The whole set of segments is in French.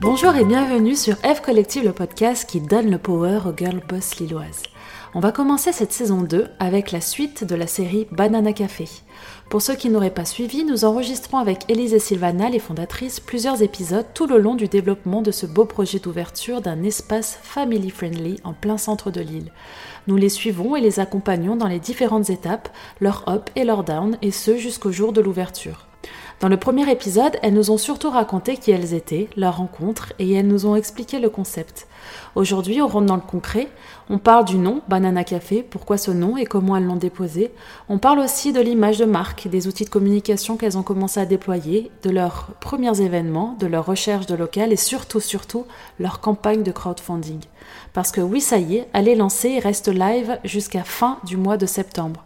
Bonjour et bienvenue sur F Collective, le podcast qui donne le power aux girl boss lilloises. On va commencer cette saison 2 avec la suite de la série Banana Café. Pour ceux qui n'auraient pas suivi, nous enregistrons avec Élise et Sylvana, les fondatrices, plusieurs épisodes tout le long du développement de ce beau projet d'ouverture d'un espace family friendly en plein centre de l'île. Nous les suivons et les accompagnons dans les différentes étapes, leur up et leur down, et ce jusqu'au jour de l'ouverture. Dans le premier épisode, elles nous ont surtout raconté qui elles étaient, leur rencontre, et elles nous ont expliqué le concept. Aujourd'hui, on rentre dans le concret. On parle du nom, Banana Café, pourquoi ce nom et comment elles l'ont déposé. On parle aussi de l'image de marque, des outils de communication qu'elles ont commencé à déployer, de leurs premiers événements, de leur recherche de local et surtout, surtout, leur campagne de crowdfunding. Parce que oui, ça y est, elle est lancée et reste live jusqu'à fin du mois de septembre.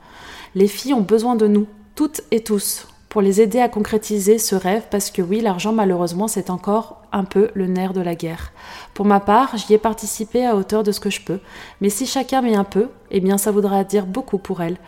Les filles ont besoin de nous, toutes et tous pour les aider à concrétiser ce rêve parce que oui, l'argent malheureusement c'est encore un peu le nerf de la guerre. Pour ma part, j'y ai participé à hauteur de ce que je peux, mais si chacun met un peu, eh bien ça voudra dire beaucoup pour elle.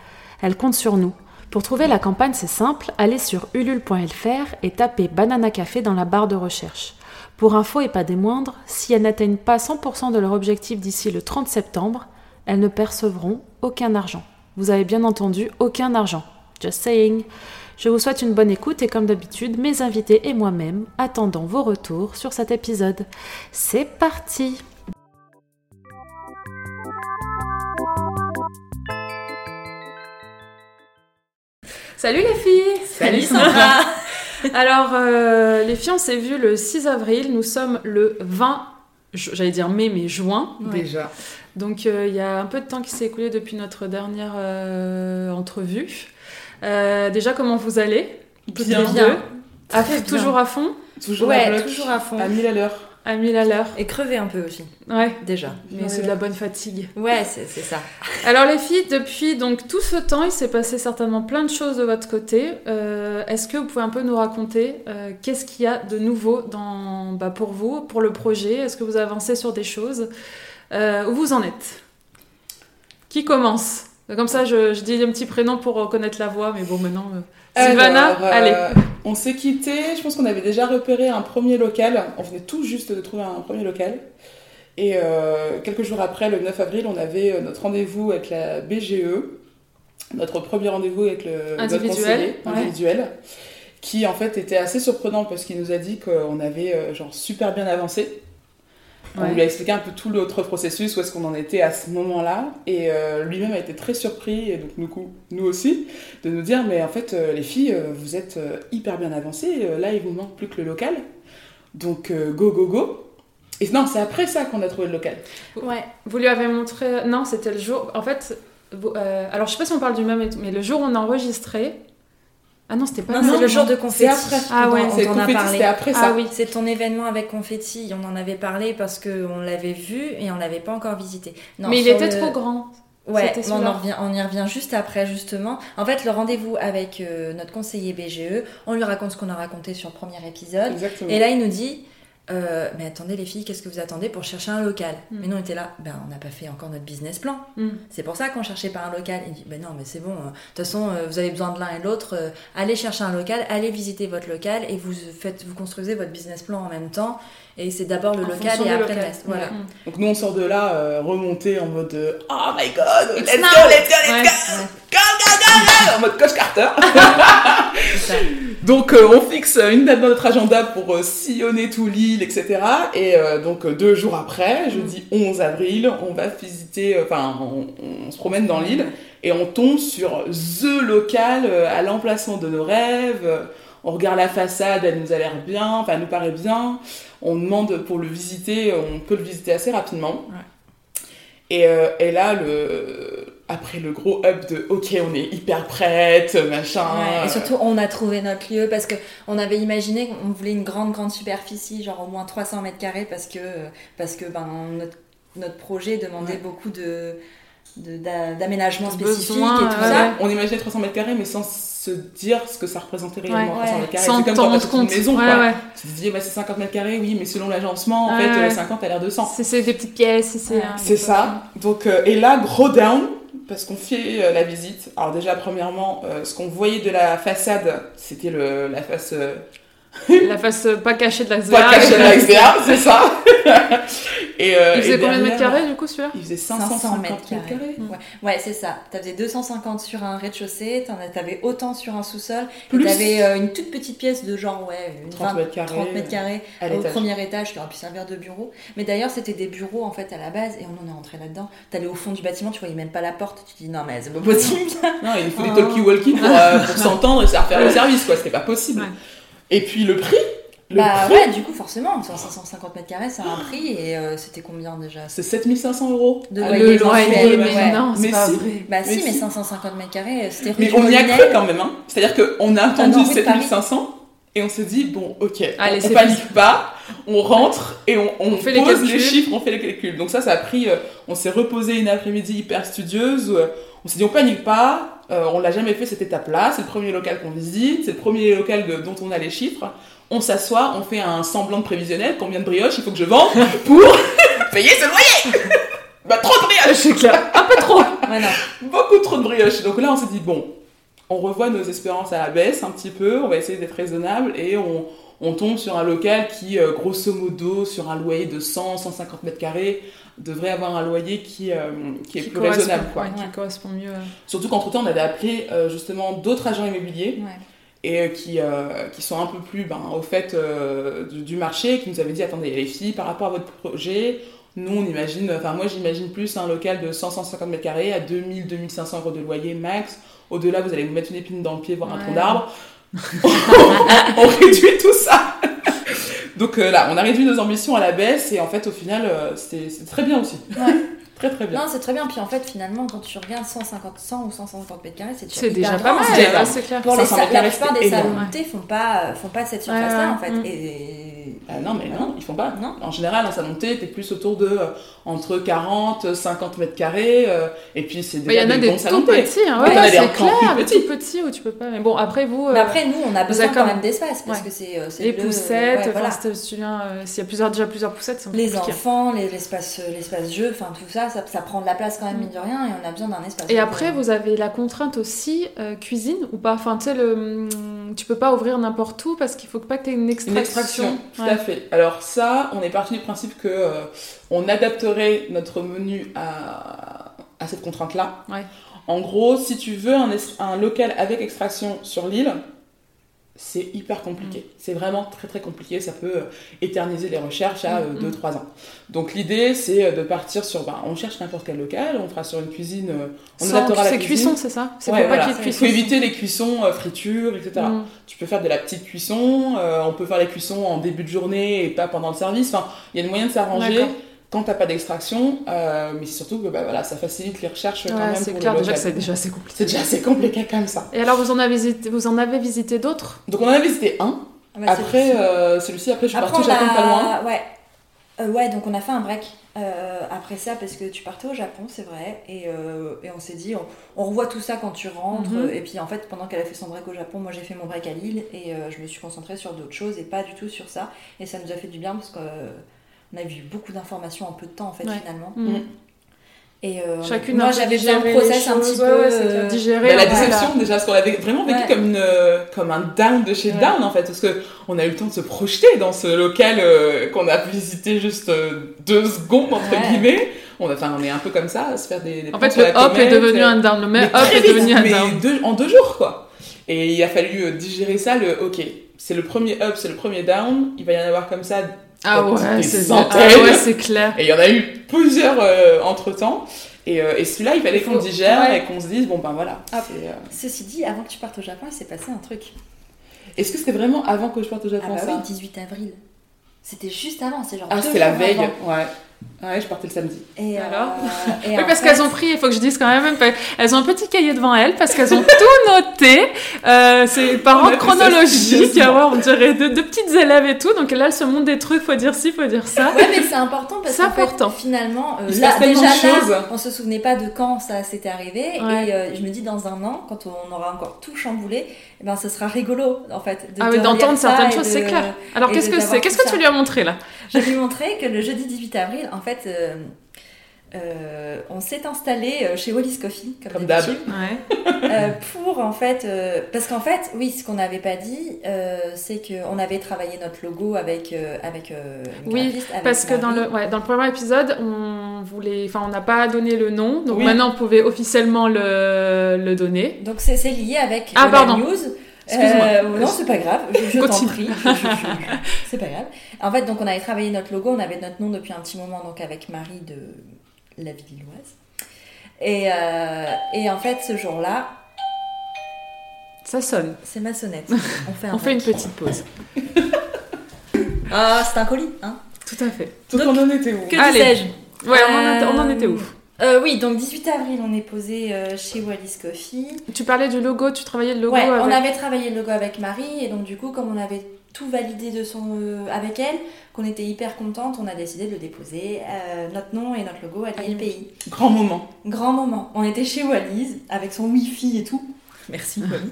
Elle compte sur nous. Pour trouver la campagne, c'est simple, allez sur ulule.fr et tapez Banana Café dans la barre de recherche. Pour info et pas des moindres, si elles n'atteignent pas 100% de leur objectif d'ici le 30 septembre, elles ne percevront aucun argent. Vous avez bien entendu, aucun argent. Just saying. Je vous souhaite une bonne écoute et comme d'habitude, mes invités et moi-même attendons vos retours sur cet épisode. C'est parti Salut les filles Salut Sandra Alors, euh, les filles, on s'est vues le 6 avril, nous sommes le 20, j'allais dire mai, mais juin. Déjà. Donc, euh, il y a un peu de temps qui s'est écoulé depuis notre dernière euh, entrevue. Euh, déjà, comment vous allez Bien. bien. À, toujours à fond Toujours ouais, à bloc, toujours à fond. à 1000 à l'heure. À 1000 à l'heure Et crever un peu aussi, Ouais, déjà. mais c'est de la bonne fatigue. Ouais, c'est c'est ça. Alors les filles, depuis donc tout ce temps, il s'est passé certainement plein de choses de votre côté. Euh, Est-ce que vous pouvez un peu nous raconter euh, qu'est-ce qu'il y a de nouveau dans, bah, pour vous, pour le projet? Est-ce que vous avancez sur des choses? Euh, Où vous en êtes? Qui commence? Comme ça, je, je dis un petit prénom pour reconnaître la voix, mais bon, maintenant... euh, Sylvana, Alors, euh, allez. On s'est quitté, je pense qu'on avait déjà repéré un premier local. On venait tout juste de trouver un premier local. Et euh, quelques jours après, le 9 avril, on avait euh, notre rendez-vous avec la BGE. Notre premier rendez-vous avec le notre Individuel, conseiller ouais. individuel. Qui en fait était assez surprenant parce qu'il nous a dit qu'on avait euh, genre super bien avancé. On Ouais. lui a expliqué un peu tout l'autre processus, où est-ce qu'on en était à ce moment-là. Et euh, lui-même a été très surpris, et donc nous, aussi, de nous dire Mais en fait, euh, les filles, euh, vous êtes hyper bien avancées. là, il vous manque plus que le local. Donc, go, go, go. Et non, c'est après ça qu'on a trouvé le local. Ouais. Vous lui avez montré. Non, c'était le jour. En fait, alors je sais pas si on parle du même, mais le jour où on a enregistré. Ah non, c'était pas Non, c'est non, le jour de C'est confetti. après. Ah ouais, on C'est t'en a parlé. après ça. Ah oui. C'est ton événement avec confetti. On en avait parlé parce qu'on l'avait vu et on l'avait pas encore visité. Non, mais il était le- trop grand. Ouais, on, en revient, on y revient juste après, justement. En fait, le rendez-vous avec euh, notre conseiller BGE, on lui raconte ce qu'on a raconté sur le premier épisode. Exactement. Et là, il nous dit euh, Mais attendez, les filles, qu'est-ce que vous attendez pour chercher un local Mm. Mais nous, on était là Ben, on n'a pas fait encore notre business plan. Hmm. C'est pour ça qu'on cherchait pas un local. Il dit Ben non, mais c'est bon. euh, De toute façon, euh, vous avez besoin de l'un et de l'autre. euh, allez chercher un local, allez visiter votre local et vous faites, vous construisez votre business plan en même temps. Et c'est d'abord le En local et après local. le reste. Voilà. Hmm. Donc, nous, on sort de là euh, remonté en mode Oh my god, let's go, let's go, let's go, go, go En mode Coach Carter. Donc euh, on fixe une date dans notre agenda pour euh, sillonner tout l'île, etc. Et euh, donc deux jours après, jeudi 11 avril, on va visiter, euh, enfin on, on se promène dans l'île et on tombe sur The Local euh, à l'emplacement de nos rêves. On regarde la façade, elle nous a l'air bien, enfin elle nous paraît bien. On demande pour le visiter, on peut le visiter assez rapidement. Ouais. Et, euh, et là, le... après le gros up de OK, on est hyper prête, machin. Ouais, et surtout, on a trouvé notre lieu parce que on avait imaginé qu'on voulait une grande, grande superficie, genre au moins 300 mètres carrés, parce que, parce que ben, notre, notre projet demandait Ouais. beaucoup de de- d'a- d'aménagements De spécifiques besoins, et tout ouais, ça. On imaginait 300 mètres carrés, mais sans se dire ce que ça représentait réellement, Ouais, 300 ouais. mètres carrés. Sans C'est comme quand t'achètes une compte. maison, ouais, quoi. ouais. Tu te dis, bah, c'est 50 mètres carrés, oui, mais selon l'agencement, en Ouais, fait, ouais. euh, 50 a l'air de 100. C'est- C'est des petites pièces. C'est Ouais. un- C'est ça. Donc, euh, et là, gros down, parce qu'on fait euh, la visite. Alors déjà, premièrement, euh, ce qu'on voyait de la façade, c'était la face euh, La face euh, pas cachée de la Pas caché de la XDA, c'est ça. et, euh, Il faisait et combien de mètres carrés du coup celui-là Il faisait 500 550 mètres mètres carrés. carrés. Ouais, ouais c'est ça. T'avais 250 sur un rez-de-chaussée, t'en as- t'avais autant sur un sous-sol. Plus Et t'avais euh, une toute petite pièce de genre, ouais, une 30 20 mètres carrés. 30 mètres carrés à au premier étage qui aurait pu servir de bureau. Mais d'ailleurs, c'était des bureaux en fait à la base et on en est rentré là-dedans. T'allais au fond du bâtiment, tu voyais même pas la porte. Tu te dis non, mais c'est pas possible. Non, il faut des Ah. talkie-walkie pour, euh, pour s'entendre et se faire faire le service, quoi. C'était pas possible. Ouais. Et puis le prix Le bah prix, ouais, du coup, forcément, sur 550 mètres carrés, c'est un prix et euh, c'était combien déjà? C'est 7500 euros. De Avec loyer mensuel, mais ouais. non, c'est Mais pas si. vrai. Bah Mais si, mais si. 550 mètres carrés, c'était rue Mais on y a cru quand même, hein. C'est-à-dire qu'on a Ah Paris. 7500 et on s'est dit, bon, ok, Allez, on, on panique pas, on rentre et on, on On fait les pose les, chiffres, on fait les calculs. Donc ça, ça a pris, euh, on s'est reposé une après-midi hyper studieuse, où, euh, on s'est dit, on panique pas, euh, on l'a jamais fait cette étape-là, c'est le premier local qu'on visite, c'est le premier local de- dont on a les chiffres. On s'assoit, on fait un semblant de prévisionnel, combien de brioches il faut que je vende pour payer ce loyer Bah trop de brioches C'est clair. Un peu trop. Ouais, non. beaucoup trop de brioches. Donc là, on s'est dit, bon, on revoit nos espérances à la baisse un petit peu, on va essayer d'être raisonnable et on, on tombe sur un local qui, euh, grosso modo, sur un loyer de 100, 150 mètres carrés, devrait avoir un loyer qui, euh, qui est Qui plus raisonnable. Quoi. ouais, qui Ouais. correspond mieux. à- Surtout qu'entre-temps, on avait appelé euh, justement d'autres agents immobiliers Ouais. et euh, qui, euh, qui sont un peu plus ben, au fait euh, du, du marché, qui nous avaient dit attendez les filles, par rapport à votre projet, nous on imagine, enfin moi j'imagine plus un local de 100-150 mètres carrés à 2000-2500 euros de loyer max. Au-delà, vous allez vous mettre une épine dans le pied, voir un tronc d'arbre. on réduit tout ça. Donc euh, là, on a réduit nos ambitions à la baisse et en fait au final, euh, c'est c'est très bien aussi. Ouais. très très bien. Non, c'est très bien. Puis en fait, finalement, quand tu regardes 150, 100 ou 150 mètres carrés, c'est déjà, C'est déjà pas mal, c'est ouais, clair. Pour les 500 salles, la plupart des salles montées font pas, font pas cette surface-là Ouais, en fait. Et Ah non, mais non, ils font pas. Non. En général, en salon de thé, t'es plus autour de euh, entre 40, 50 mètres carrés, euh, et puis c'est Bah, Il y déjà en a des bons des salons tout de thé. petits, hein, des c'est clair, plus des tout petits où tu peux pas. Mais bon, après vous. Mais euh, après, nous, on a besoin quand même d'espace parce Ouais. que c'est euh, les le- poussettes, ouais, enfin, voilà. si tu euh, s'il y a plusieurs, déjà plusieurs poussettes, c'est un peu Les compliqué. enfants, les- l'espace euh, l'espace jeu, enfin tout ça, ça, ça prend de la place quand même, mine de rien, et on a besoin d'un espace. Et après, vous avez la contrainte aussi euh, cuisine ou pas? Enfin, tu sais, le... hum, tu peux pas ouvrir n'importe où parce qu'il faut pas que tu aies une extraction. Une extraction, tout Ouais. à fait. Alors ça, on est parti du principe que euh, on adapterait notre menu à, à cette contrainte-là. Ouais. En gros, si tu veux un, es- un local avec extraction sur l'île, c'est hyper compliqué. Mm. C'est vraiment très très compliqué. Ça peut euh, éterniser les recherches à Mm, 2-3 ans. Donc l'idée, c'est euh, de partir sur... ben, on cherche n'importe quel local, on fera sur une cuisine... euh, on Sans- adaptera la C'est cuisine. cuisson, c'est ça? C'est Ouais, pas voilà. Il faut éviter les cuissons, euh, fritures, etc. Mm. Tu peux faire de la petite cuisson, euh, on peut faire les cuissons en début de journée et pas pendant le service. Enfin, il y a une moyen de s'arranger. Quand t'as pas d'extraction, euh, mais c'est surtout que bah, voilà, ça facilite les recherches quand même c'est pour clair le déjà que c'est déjà assez compliqué. C'est déjà assez compliqué comme ça. Et alors, vous en avez visité, vous en avez visité d'autres? Donc on en a visité un. ah bah, Après, euh, celui-ci, après je suis partie au on Japon a- pas loin. Ouais. Euh, ouais, donc on a fait un break euh, après ça parce que tu partais au Japon, c'est vrai, et, euh, et on s'est dit, on, on revoit tout ça quand tu rentres. Mhm. Et puis en fait, pendant qu'elle a fait son break au Japon, moi j'ai fait mon break à Lille et euh, je me suis concentrée sur d'autres choses et pas du tout sur ça. Et ça nous a fait du bien parce qu'on a vu beaucoup d'informations en peu de temps en fait Ouais. finalement. Mm. Et euh, Chacune moi j'avais fait un digéré process un petit ouais, peu. euh, digérer. Bah, la déception déjà, parce qu'on l'avait vraiment vécu Ouais. comme, une, euh, comme un down de chez Ouais. down en fait, parce que on a eu le temps de se projeter dans ce local euh, qu'on a visité juste euh, deux secondes entre Ouais. guillemets. On, a- enfin, on est un peu comme ça, à se faire des, des En fait, le hop est devenu un down. Le mais hop est vite, devenu un mais down. deux- en deux jours, quoi. Et il a fallu digérer ça, le ok, c'est le premier up, c'est le premier down, il va y en avoir comme ça, Ah des ouais, c'est ah ouais, clair. et il y en a eu plusieurs entre temps. Et, euh, et celui-là, il fallait qu'on digère ouais. et qu'on se dise, bon ben voilà. Ah. euh, Ceci dit, avant que tu partes au Japon, il s'est passé un truc. Est-ce que c'était vraiment avant que je parte au Ah Japon bah ça oui, 18 avril. C'était juste avant, c'est genre. Ah, c'était la veille, avant. ouais. Ouais, je partais le samedi. Et Alors euh, et Oui, parce fait- qu'elles ont pris, il faut que je dise quand même, elles ont un petit cahier devant elles parce qu'elles ont tout noté. Euh, c'est par a ordre chronologique, ouais, on dirait deux, deux petites élèves et tout. Donc là, elles se montrent des trucs, faut dire ci, faut dire ça. Ouais, mais c'est important parce important. finalement, euh, Il se là, déjà là, on se souvenait pas de quand ça s'était arrivé. Ouais. Et euh, je me dis, dans un an, quand on aura encore tout chamboulé, eh ben, ce sera rigolo, en fait. de- Ah oui, d'entendre certaines choses, de- c'est clair. Alors qu'est-ce que c'est Qu'est-ce que tu lui as montré là? Je lui ai montré que le jeudi 18 avril, en fait, euh, euh, on s'est installé euh, chez Wallis Coffee, comme, Comme d'hab. d'habitude, Ouais. euh, pour en fait, euh, parce qu'en fait, oui, ce qu'on n'avait pas dit, euh, c'est qu'on avait travaillé notre logo avec euh, avec euh, Oui, graphiste, avec Parce que dans le, ouais, dans le premier épisode, on voulait, enfin, on n'a pas donné le nom, donc Oui. maintenant on pouvait officiellement le, le donner. Donc c'est c'est lié avec Ah, pardon. la news. Excuse-moi. Euh, non, c'est pas grave, je, je t'en prie. C'est pas grave. En fait, donc on avait travaillé notre logo, on avait notre nom depuis un petit moment, donc avec Marie de la Villoise. Et, euh, et en fait, ce jour-là, Ça sonne. c'est ma sonnette. On fait un On fait une break. petite pause. Ah, c'est un colis, hein Tout à fait. Donc, Donc, on en était où Que Allez. disais-je? Ouais, on, en, était- on en Euh, était où Euh, Oui, donc 18 avril, on est posé euh, chez Wallis Coffee. Tu parlais du logo, tu travaillais le logo Ouais, avec... on avait travaillé le logo avec Marie et donc du coup, comme on avait tout validé de son, euh, avec elle, qu'on était hyper contente, on a décidé de le déposer, euh, notre nom et notre logo à l'ILPI. Grand moment. Grand moment. On était chez Wallis avec son wifi et tout. Merci Wallis.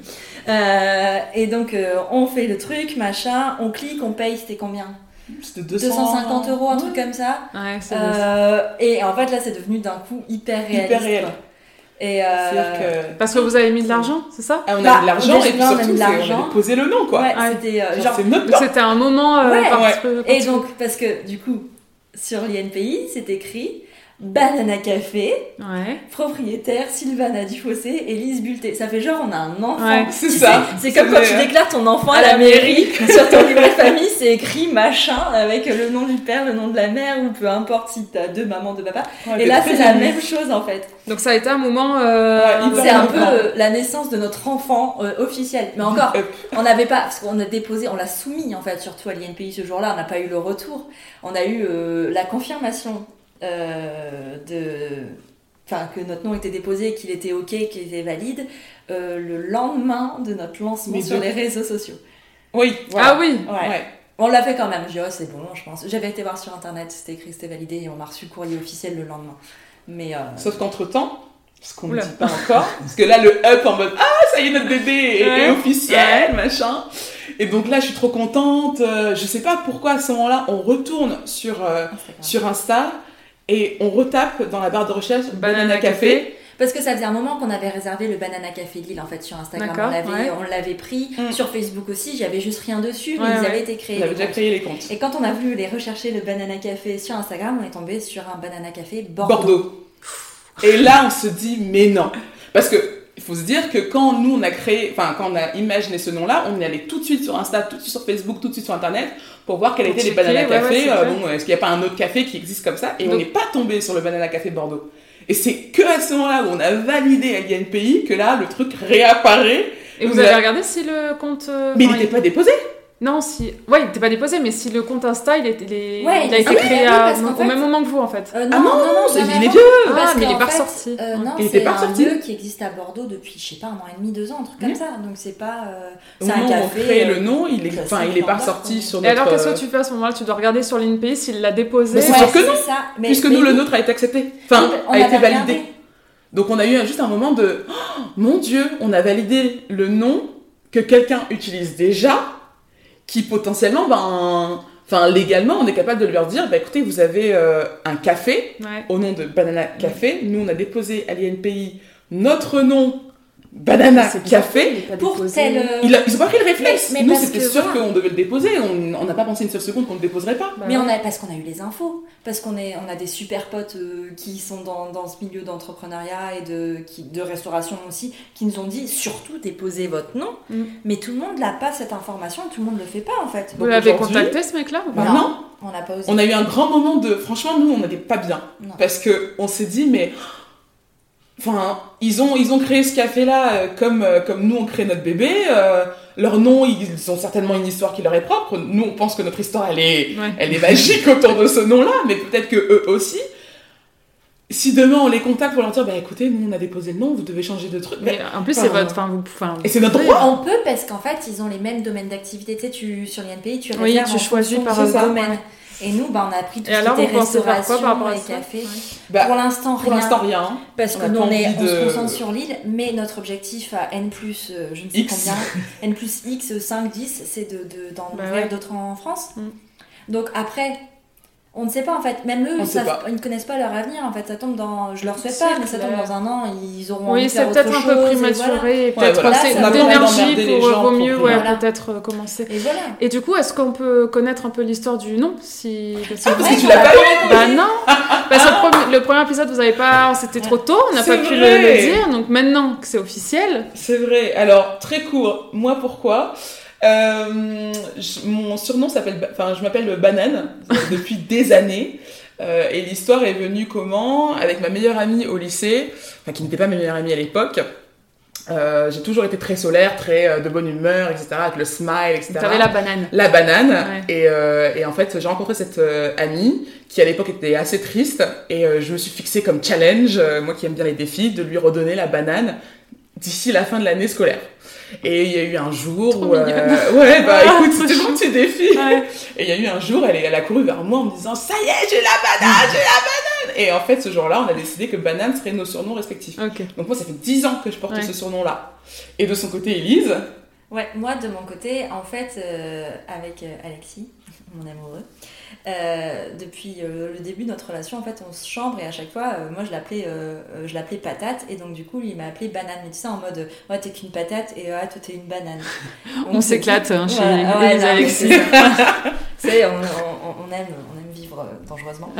Euh, et donc euh, on fait le truc, machin, on clique, on paye, c'était combien? 200... 250 euros, un Ouais. truc comme ça. Ouais, c'est Euh, et en fait là c'est devenu d'un coup hyper réaliste. Hyper réel. Et euh, que... Parce que vous avez mis de l'argent, c'est ça? Ah, on Bah, a de l'argent et puis on a mis surtout, on l'argent. avait posé le nom, quoi. ouais, Ouais. c'était euh, Genre, c'était un moment euh, Ouais. particulier. Et donc, parce que du coup, sur l'INPI, c'est écrit Banana Café, Ouais. propriétaire Sylvana Dufossé et Lise Bulté. Ça fait genre, on a un enfant. Ouais, c'est ça. comme quand tu déclares ton enfant à, à la la mairie. sur ton livret de famille, c'est écrit machin avec le nom du père, le nom de la mère, ou peu importe si t'as deux mamans, deux papas. Ouais, Et là, c'est la même chose en fait. Donc ça a été un moment... euh, C'est un peu euh, la naissance de notre enfant euh, officiel. Mais encore. On n'avait pas, parce qu'on a déposé, on l'a soumis en fait, surtout à l'INPI ce jour-là, on n'a pas eu le retour. On a eu euh, la confirmation de, enfin que notre nom était déposé, qu'il était ok, qu'il était valide, euh, le lendemain de notre lancement Mais sur les réseaux sociaux. Oui, voilà. Ah oui Ouais. Ouais. On l'a fait quand même. Je dis oh, c'est bon, je pense. J'avais été voir sur internet, c'était écrit, c'était validé, et on a reçu le courrier officiel le lendemain. Mais euh, Sauf qu'entre-temps, parce qu'on ne dit pas encore, parce que là, le up en mode Ah, ça y est, notre bébé est, est Ouais. officiel, machin. Et donc là, je suis trop contente. euh, Je sais pas pourquoi à ce moment-là, on retourne sur, euh, Instagram. sur Insta et on retape dans la barre de recherche Banana Banana Café. Parce que ça faisait un moment qu'on avait réservé le Banana Café Lille en fait sur Instagram. On l'avait, ouais. on l'avait pris Mm. sur Facebook aussi. J'avais juste rien dessus, mais Ouais, ils ouais. avaient été créés. On avait les déjà comptes. créé les comptes. Et quand on a voulu les rechercher le Banana Café sur Instagram, on est tombé sur un Banana Café Bordeaux. Bordeaux. Et là, on se dit, mais non. Parce que, faut se dire que quand nous, on a créé, enfin, quand on a imaginé ce nom-là, on est allé tout de suite sur Insta, tout de suite sur Facebook, tout de suite sur Internet, pour voir Pour étaient les ouais, ouais, Café. c'est euh, bon, est-ce qu'il n'y a pas un autre café qui existe comme ça? Et on n'est pas tombé sur le Banana Café Bordeaux. Et c'est que à ce moment-là où on a validé à l'INPI que là, le truc réapparaît. Et vous Vous avez regardé si le compte... euh, Mais il n'était pas déposé. Non, si... Ouais, il n'était pas déposé, mais si le compte Insta, il, il est- Ouais, il a été ah oui, créé oui, à- au même moment que vous, en fait. Euh, Ah non, non, c'est- bien il est vieux. Ah, mais il est qu'en pas ressorti. euh, non, Il était c'est pas un ressorti. lieu qui existe à Bordeaux depuis, je sais pas, un an et demi, deux ans, un truc comme ça. Donc c'est pas. euh, c'est un où on café. crée euh, le nom, il est, enfin, il est pas lambda, sorti quoi. sur Et notre. alors, qu'est-ce euh, que tu fais à ce moment-là? Tu dois regarder sur l'INPI s'il l'a déposé. Mais c'est sûr que non, Puisque nous, le nôtre a été accepté. Enfin, a été validé. Donc on a eu juste un moment de Oh, mon Dieu, on a validé le nom que quelqu'un utilise déjà, qui potentiellement, ben, enfin légalement, on est capable de leur dire, bah écoutez, vous avez euh, un café Ouais. au nom de Banana Café. Nous, on a déposé à l'INPI notre nom Banana Café. il Pour tel. euh, Il a- ils ont pas pris le réflexe. Mais- mais Nous, c'était que sûr voilà. qu'on devait le déposer. On n'a pas pensé une seule seconde qu'on ne le déposerait pas. Bah Mais on a, parce qu'on a eu les infos, parce qu'on est, on a des super potes euh, qui sont dans, dans ce milieu d'entrepreneuriat et de, qui, de restauration aussi, qui nous ont dit surtout déposez votre nom, Mm. mais tout le monde n'a pas cette information, tout le monde ne le fait pas en fait. Vous l'avez contacté, ce mec-là ou pas Bah non. On n'a pas osé. On a eu un grand moment de. Franchement, nous, on n'était pas bien. Non. Parce que on s'est dit, mais. Enfin, ils ont, ils ont créé ce café-là euh, comme, euh, comme nous, on crée notre bébé. euh, leur nom, ils ont certainement une histoire qui leur est propre. Nous, on pense que notre histoire, elle est, Ouais. elle est magique autour de ce nom-là, mais peut-être que eux aussi. Si demain on les contacte pour leur dire, bah écoutez, nous on a déposé le nom, vous devez changer de truc. Mais en plus, c'est votre. Enfin, vous, enfin, Et c'est notre Oui. droit. On peut parce qu'en fait, ils ont les mêmes domaines d'activité. Tu sais, tu, sur l'INPI, tu Oui, réserves tu en choisis par domaine. ouais. Et nous, bah, on a pris tout Et ce alors, qui vous était faire quoi restauration par et. Bah, pour l'instant, pour rien. l'instant, rien. Parce On que nous, on, est, on se de- concentre sur l'île, mais notre objectif à N plus, euh, je ne sais X. combien, N plus X, 5, 10, c'est de, de, d'en Bah ouvrir ouais. d'autres en France. Mm. Donc après, On ne sait pas en fait, même eux, ils, ne connaissent pas leur avenir en fait. Ça tombe dans, je leur souhaite pas, mais ça tombe dans un an, ils auront Oui, de c'est peut-être un peu voilà. prématuré, Ouais, peut-être voilà. envie d'énergie les pour vaut mieux, ouais, Voilà. peut-être euh, commencer. Et voilà. Et du coup, est-ce qu'on peut connaître un peu l'histoire du nom si... parce que- Ah, parce Ouais, que tu l'as pas eu Bah non Parce que le premier, le premier épisode, vous avez pas... C'était trop tôt, on n'a pas pu le dire, donc maintenant que c'est officiel... C'est vrai. Alors, très court. Moi, pourquoi? Euh, je- Mon surnom s'appelle... Enfin, je m'appelle Banane euh, depuis des années. Euh, et l'histoire est venue comment? Avec ma meilleure amie au lycée, enfin qui n'était pas ma meilleure amie à l'époque. Euh, j'ai toujours été très solaire, très de bonne humeur, etc. Avec le smile, etc. T'avais la banane. la banane. Ouais. Et, et en fait, j'ai rencontré cette amie qui à l'époque était assez triste. Et je me suis fixée comme challenge, moi qui aime bien les défis, de lui redonner la banane d'ici la fin de l'année scolaire. Et il y a eu un jour Trop où... euh, ouais, bah Ah, écoute, c'était mon petit défi. Ouais. Et il y a eu un jour, elle, est- elle a couru vers moi en me disant « Ça y est, j'ai la banane, j'ai la banane !» Et en fait, ce jour-là, on a décidé que banane serait nos surnoms respectifs. Donc moi, ça fait 10 ans que je porte Ouais. ce surnom-là. Et de son côté, Elise, Ouais, moi de mon côté, en fait, euh, avec euh, Alexis, mon amoureux, euh, depuis euh, le début de notre relation, en fait, on se chambre et à chaque fois, euh, moi je l'appelais, je l'appelais patate et donc du coup, lui il m'a appelé banane. Mais tu sais, en mode, ouais, t'es qu'une patate et ouais, toi t'es une banane. On s'éclate hein, chez Voilà, ouais, mais Alexis. c'est on, on- on aime, on aime vivre dangereusement.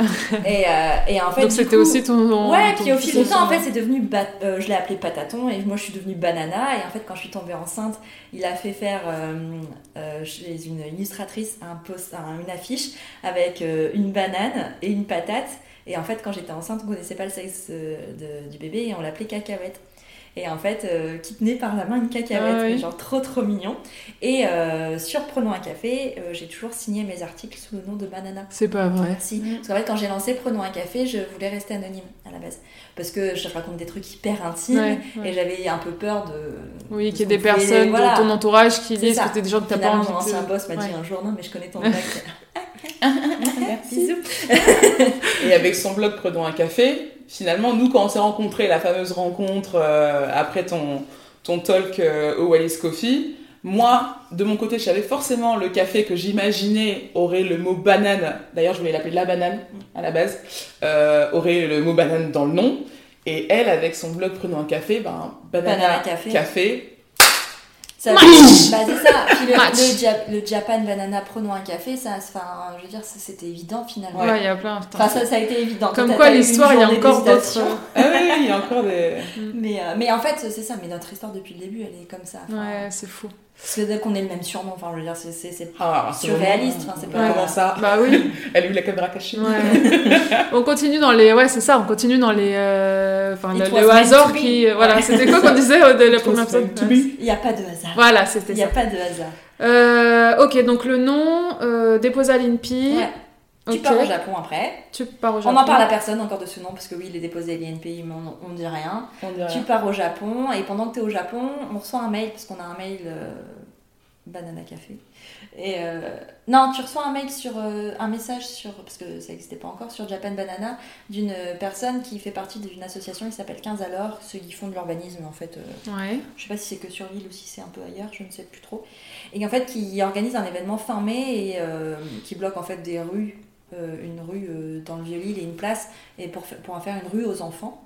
Et, et en fait, Donc c'était aussi ton... Ouais, ton puis au fil du temps, en fait, c'est devenu. je l'ai appelé Pataton et moi je suis devenue Banana. Et en fait, quand je suis tombée enceinte, il a fait faire chez une illustratrice un post, une affiche avec euh, une banane et une patate. Et en fait, quand j'étais enceinte, on connaissait pas le sexe euh, du bébé et on l'appelait Cacahuète. Et en fait, euh, qui tenait par la main une cacahuète, Ah oui. genre trop trop mignon. Et euh, sur Prenons un café, euh, j'ai toujours signé mes articles sous le nom de Banana. C'est pas vrai. Si. Parce qu'en fait, quand j'ai lancé Prenons un café, je voulais rester anonyme à la base. Parce que je raconte des trucs hyper intimes Ouais, ouais. et j'avais un peu peur de. Oui, qu'il y ait des personnes voilà. de ton entourage qui disent ça. que t'es des gens que t'as pas envie mon ancien boss m'a dit Ouais. un jour non, mais je connais ton blague. Merci. Bisous. Et avec son blog Prenons un café, finalement, nous, quand on s'est rencontrés, la fameuse rencontre euh, après ton, ton talk euh, au Wallis Coffee, moi, de mon côté, je savais forcément le café que j'imaginais aurait le mot banane. D'ailleurs, je voulais l'appeler la banane à la base, euh, aurait le mot banane dans le nom. Et elle, avec son blog Prenons un café, ben, banana, Banana café. café. Ça, Match. bah, c'est ça. Puis le, Match. le, Ja- le Japan Banana Prenons un café, ça, enfin, je veux dire, c'était évident finalement. Ouais, il y a plein. Enfin, ça, ça a été évident. Comme quoi, l'histoire, il y a encore d'autres... Ah oui, il y a encore des... Mais, euh, mais en fait, c'est ça. Mais notre histoire depuis le début, elle est comme ça. Enfin, Ouais, c'est fou. C'est dès qu'on ait le même surnom. Enfin, je veux dire, c'est- c'est c'est Ah, surréaliste. Enfin, c'est Ouais, pas. Comment ça Bah oui. Elle a eu la caméra cachée. Ouais. on continue dans les... Ouais, c'est ça, on continue dans les... euh, Enfin, It le, le hasard to be. qui... Voilà, c'était quoi qu'on disait au de la première be. Il n'y a pas de hasard. Voilà, c'était Il n'y a ça. pas de hasard. Euh, ok, donc le nom, euh, déposé à l'INPI. Ouais. Tu pars au Japon après. Tu pars au On Japon. n'en parle à personne encore de ce nom parce que oui, il est déposé à l'INPI, mais on ne dit rien. On dirait. Tu pars au Japon et pendant que tu es au Japon, on reçoit un mail parce qu'on a un mail euh, Banana Café. Et euh, non, tu reçois un mail sur euh, un message sur parce que ça n'existait pas encore sur Japan Banana d'une personne qui fait partie d'une association qui s'appelle 15 alors, ceux qui font de l'urbanisme en fait. euh, Ouais. je sais pas si c'est que sur l'île ou si c'est un peu ailleurs, je ne sais plus trop. Et en fait, qui organise un événement fin mai et euh, qui bloque en fait des rues, euh, une rue euh, dans le Vieux-Lille et une place, et pour, pour en faire une rue aux enfants.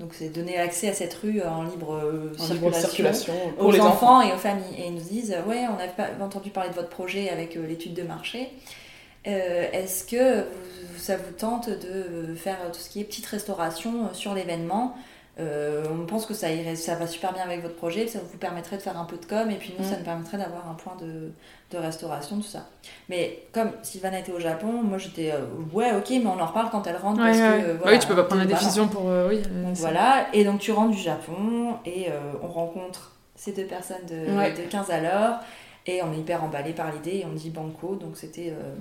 Donc c'est donner accès à cette rue en libre, euh, En libre circulation, aux les enfants. enfants, et aux familles. Et ils nous disent, ouais, on a pas entendu parler de votre projet avec euh, l'étude de marché. Euh, Est-ce que vous- ça vous tente de faire tout ce qui est petite restauration sur l'événement? Euh, On pense que ça, irait, ça va super bien avec votre projet, ça vous permettrait de faire un peu de com, et puis nous, Mm. ça nous permettrait d'avoir un point de, de restauration, tout ça. Mais comme Sylvana était au Japon, moi j'étais, euh, ouais, ok, mais on en reparle quand elle rentre. Ouais, parce ouais. que, euh, Bah voilà, oui, tu peux pas prendre la décision pour. euh, oui. Donc voilà, et donc tu rentres du Japon et euh, on rencontre ces deux personnes de, Ouais. de 15 à l'heure et on est hyper emballé par l'idée et on dit banco. Donc c'était euh,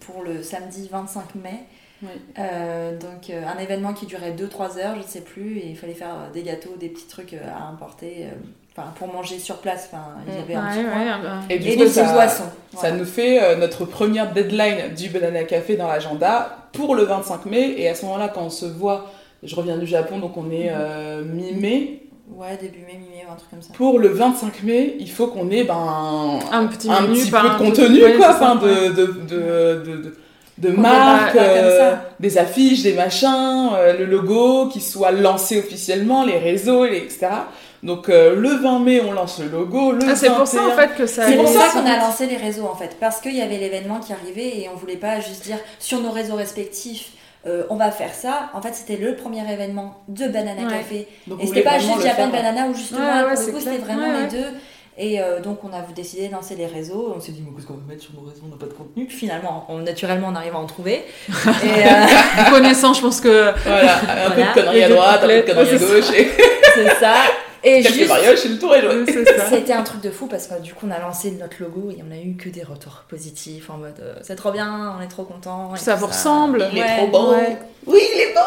pour le samedi 25 mai. Oui. Euh, donc euh, un événement qui durait 2-3 heures, je ne sais plus, et il fallait faire euh, des gâteaux, des petits trucs euh, à importer, euh, enfin pour manger sur place. Enfin, il y Mm. avait un Ouais, petit ouais, bah. Et du Et coup, des petites ça, boissons. ça Voilà. nous fait euh, notre première deadline du Banana Café dans l'agenda pour le 25 mai. Et à ce moment-là, quand on se voit, je reviens du Japon, donc on est euh, mi-mai. Ouais, début mai, mi-mai ou un truc comme ça. Pour le 25 mai, il faut qu'on ait ben, Un petit un menu petit peu un de contenu, ouais, quoi, enfin, ouais. de, de, de, de, de- marques, euh, des affiches, des machins, euh, le logo qui soit lancé officiellement, les réseaux, les- etc. Donc euh, le 20 mai, on lance le logo. Le Ah, c'est pour ça en 21, fait que ça. C'est pour ça qu'on a lancé les réseaux en fait, parce qu'il y avait l'événement qui arrivait et on voulait pas juste dire sur nos réseaux respectifs. euh, on va faire ça. En fait, c'était le premier événement de Banana Ouais. Café. Donc, Et c'était pas juste Japan. Banana ou justement, Ouais, ouais, pour le c'est coup, c'était vraiment Ouais, les deux. Et euh, donc, on a décidé de lancer les réseaux. On s'est dit, mais qu'est-ce qu'on va mettre sur nos réseaux? On n'a pas de contenu. Finalement, on, naturellement, on arrive à en trouver. et, euh, connaissant, je pense que. Voilà, un peu de conneries à droite, un peu de conneries à gauche, et c'est ça. Et quelques juste, et le tour est joué. C'est ça. C'était un truc de fou parce que du coup on a lancé notre logo et on a eu que des retours positifs en mode euh, c'est trop bien, on est trop content. Ça vous ressemble. Il est trop beau. ouais. Oui, il est beau.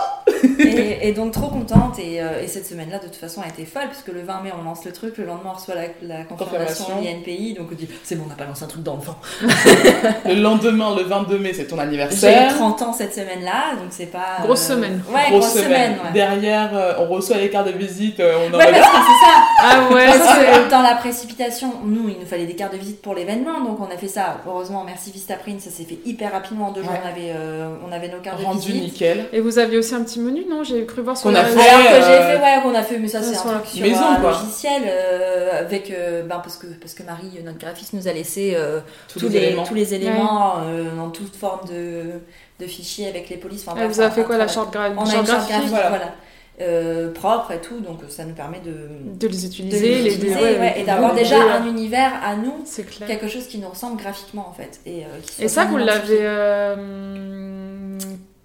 Et, et donc trop contente et, euh, et cette semaine-là de toute façon a été folle parce que le 20 mai on lance le truc, le lendemain on reçoit la, la confirmation Confirmation. INPI donc on dit c'est bon on n'a pas lancé un truc dans le vent. Le lendemain, le 22 mai, c'est ton J'ai eu anniversaire. 30 ans cette semaine-là donc c'est pas... Grosse semaine. Ouais, Grosse semaine. ouais. Derrière, euh, on reçoit les cartes de visite. euh, on en Ouais, c'est ça. Ah ouais, Parce que dans la précipitation, nous, il nous fallait des cartes de visite pour l'événement, donc on a fait ça. Heureusement, merci Vistaprint, ça s'est fait hyper rapidement. En deux jours, Ouais. on avait, euh, on avait nos cartes de rendu visite. nickel. Et vous aviez aussi un petit menu, non? J'ai cru voir sur Qu'on a fait. Alors que j'ai euh, fait, ouais, qu'on a fait, mais ça c'est sur un truc sur maison, un quoi. logiciel euh, avec, euh, ben, parce que parce que Marie, notre graphiste, nous a laissé euh, Tous, tous, les, les, éléments. tous les éléments euh, dans toute forme de, de fichiers avec les polices. Enfin, Elle bref, vous a fait quoi la charte gra- On a charte une charte graphique graphique, voilà. voilà, Euh, propre et tout, donc ça nous permet de De les de utiliser, les les ouais, ouais, et d'avoir déjà un univers à nous clair. quelque chose qui nous ressemble graphiquement en fait. Et, euh, Et ça, vous l'avez. euh,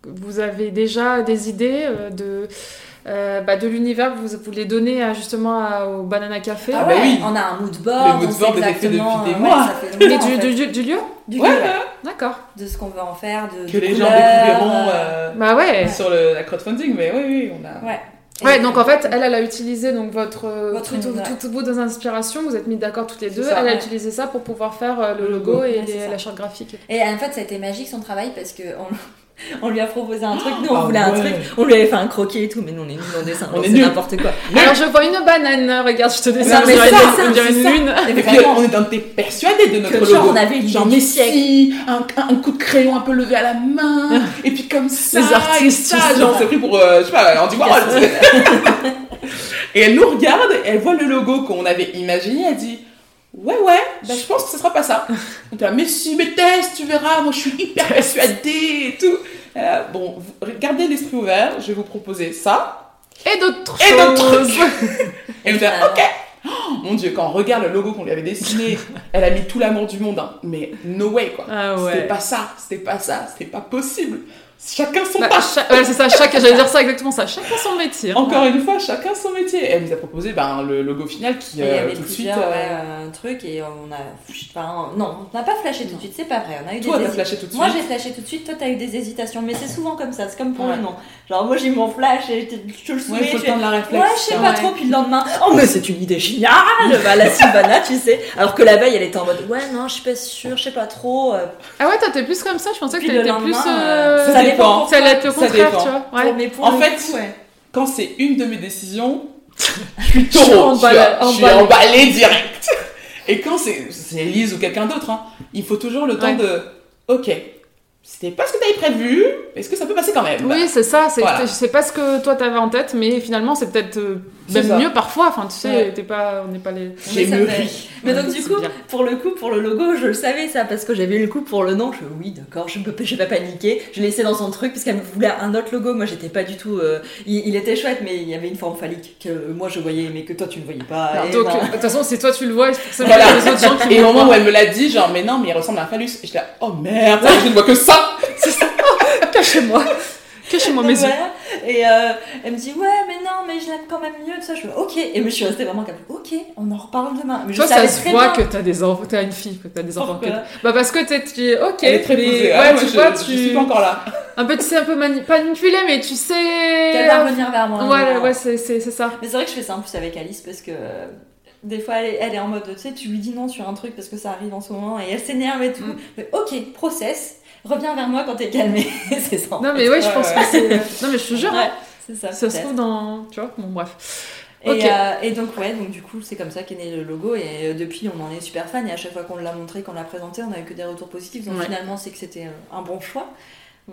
vous avez déjà des idées euh, de. Euh, bah, de l'univers que vous voulez donner à, justement à- au Banana Café Ah bah ouais, oui. on a un mood Le board, mood on sait board exactement, depuis des euh, mois. ouais, longtemps, du, du- du lieu Du Ouais, lieu, ouais. D'accord. de ce qu'on veut en faire, de Que de les gens découvriront euh, Bah ouais. sur le, la crowdfunding, mais oui, oui, on a. Ouais. Ouais, donc en fait, elle, elle a utilisé donc votre, Votre tout, tout, univers. tout, vos deux inspirations, vous êtes mis d'accord toutes les deux. ça, elle a utilisé ça pour pouvoir faire le Le logo et Ouais, les- la charte graphique. Et en fait, ça a été magique son travail parce que on, on lui a proposé un truc, nous on Ah voulait un truc, on lui avait fait un croquis et tout, mais nous on est nuls en dessin, On donc est n'importe quoi. Alors je vois une banane, regarde, je te dessine, on mais dirait c'est une- ça, on dirait c'est une ça. lune. Et puis on est on était persuadés de notre que genre logo. on avait Genre mais si, un, un coup de crayon un peu levé à la main, et puis comme ça, Les artistes, et ça, tout genre c'est pris pour, euh, je sais pas, Andy Warhol. et elle nous regarde, elle voit le logo qu'on avait imaginé, elle dit, ouais ouais, bah, je pense que ce sera pas ça. On là, mais si, mais teste, tu verras, moi je suis hyper persuadée et tout. Euh, bon, vous- gardez l'esprit ouvert, je vais vous proposer ça. Et d'autres Et choses. d'autres Et on était là, finalement. ok. Oh, mon dieu, quand on regarde le logo qu'on lui avait dessiné, elle a mis tout l'amour du monde, hein. mais no way quoi. Ah C'était ouais. pas ça, c'était pas ça, c'était pas possible. Chacun son Bah, cha- ouais, c'est ça, chacun, j'allais dire ça exactement ça, chacun son métier. hein. Encore une fois, chacun son métier. Et elle nous a proposé ben, le logo final qui, Et il y euh, avait tout de suite. euh, ouais, euh, trucs et on a. Enfin, non, on n'a pas flashé tout de suite, c'est pas vrai. On a eu Toi, des t'as hési- flashé tout de Moi suite. j'ai flashé tout de suite, toi t'as eu des hésitations, mais c'est souvent comme ça, c'est comme pour Ouais. le nom. Genre moi j'ai eu mon flash et je te- je le Ouais, soumets, faut tu le fais, temps de la Ouais, réflexion. je sais pas Ouais. trop, puis le lendemain, oh mais c'est une idée géniale, bah, la Sylvana, tu sais. Alors que la veille, elle était en mode, ouais, non, je suis pas sûre, je sais pas trop. euh, Ah ouais, toi t'es plus comme ça, je pensais que t'étais plus. Dépend. Ça allait être le contraire, tu vois. Ouais. Mais pour En le fait, coup, ouais. Quand c'est une de mes décisions, je suis Je suis taureau. Je suis, emballée- je suis emballée. emballée direct. Et quand c'est Elise ou quelqu'un d'autre, hein, il faut toujours le temps Ouais. de. Ok, c'était pas ce que t'avais prévu, est-ce que ça peut passer quand même? Oui, c'est ça, c'est Voilà. pas ce que toi t'avais en tête, mais finalement c'est peut-être euh, même ça. mieux parfois. Enfin, tu sais, Ouais. t'es pas, on n'est pas les. J'ai ça fait- Mais donc du C'est coup, bien. pour le coup, pour le logo, je le savais ça parce que j'avais eu le coup pour le nom. Je oui, d'accord, je peux, je vais pas paniquer. Je l'ai laissé dans son truc parce qu'elle voulait un autre logo. Moi, j'étais pas du tout. euh, il, il était chouette, mais il y avait une forme phallique que moi je voyais, mais que toi tu ne voyais pas. Et Donc, ben, euh, de toute façon, si toi tu le vois, forcément Voilà. les autres gens qui Et au moment où elle me l'a dit, genre, mais non, mais il ressemble à un phallus. Et je là, oh merde, je ne vois que ça Cachez-moi, cachez-moi mes yeux. voilà. Et euh, elle me dit ouais, mais non, mais je l'aime quand même mieux. Tout ça, je fais ok. Et je suis restée vraiment comme ok, on en reparle demain. Mais je Toi, ça savais se très voit bien. que t'as des enfants, t'as une fille, que t'as des enfants. Pourquoi que- Bah parce que t'es, tu es ok. Elle est très mais- posée. Ouais, Ah, moi, tu je, vois, je tu suis pas encore là. un peu, tu sais, un peu mani... pas manipulé, mais tu sais. qu'elle va revenir vers moi. Ouais, Voilà. ouais, c'est, c'est, c'est ça. Mais c'est vrai que je fais ça en plus avec Alice parce que euh, des fois elle est, elle est en mode, tu sais, tu lui dis non sur un truc parce que ça arrive en ce moment et elle s'énerve et tout. Mm. Mais ok, process, reviens vers moi quand t'es calmé. c'est ça. Non mais ouais, je pense que c'est. Non mais je te jure. Ouais, hein. c'est ça. Ça se trouve dans. Tu vois, bon bref. Et, euh, et donc, ouais, donc du coup, c'est comme ça qu'est né le logo. Et euh, depuis, on en est super fan. Et à chaque fois qu'on l'a montré, qu'on l'a présenté, on a eu que des retours positifs. Donc Ouais. finalement, c'est que c'était euh, un bon choix,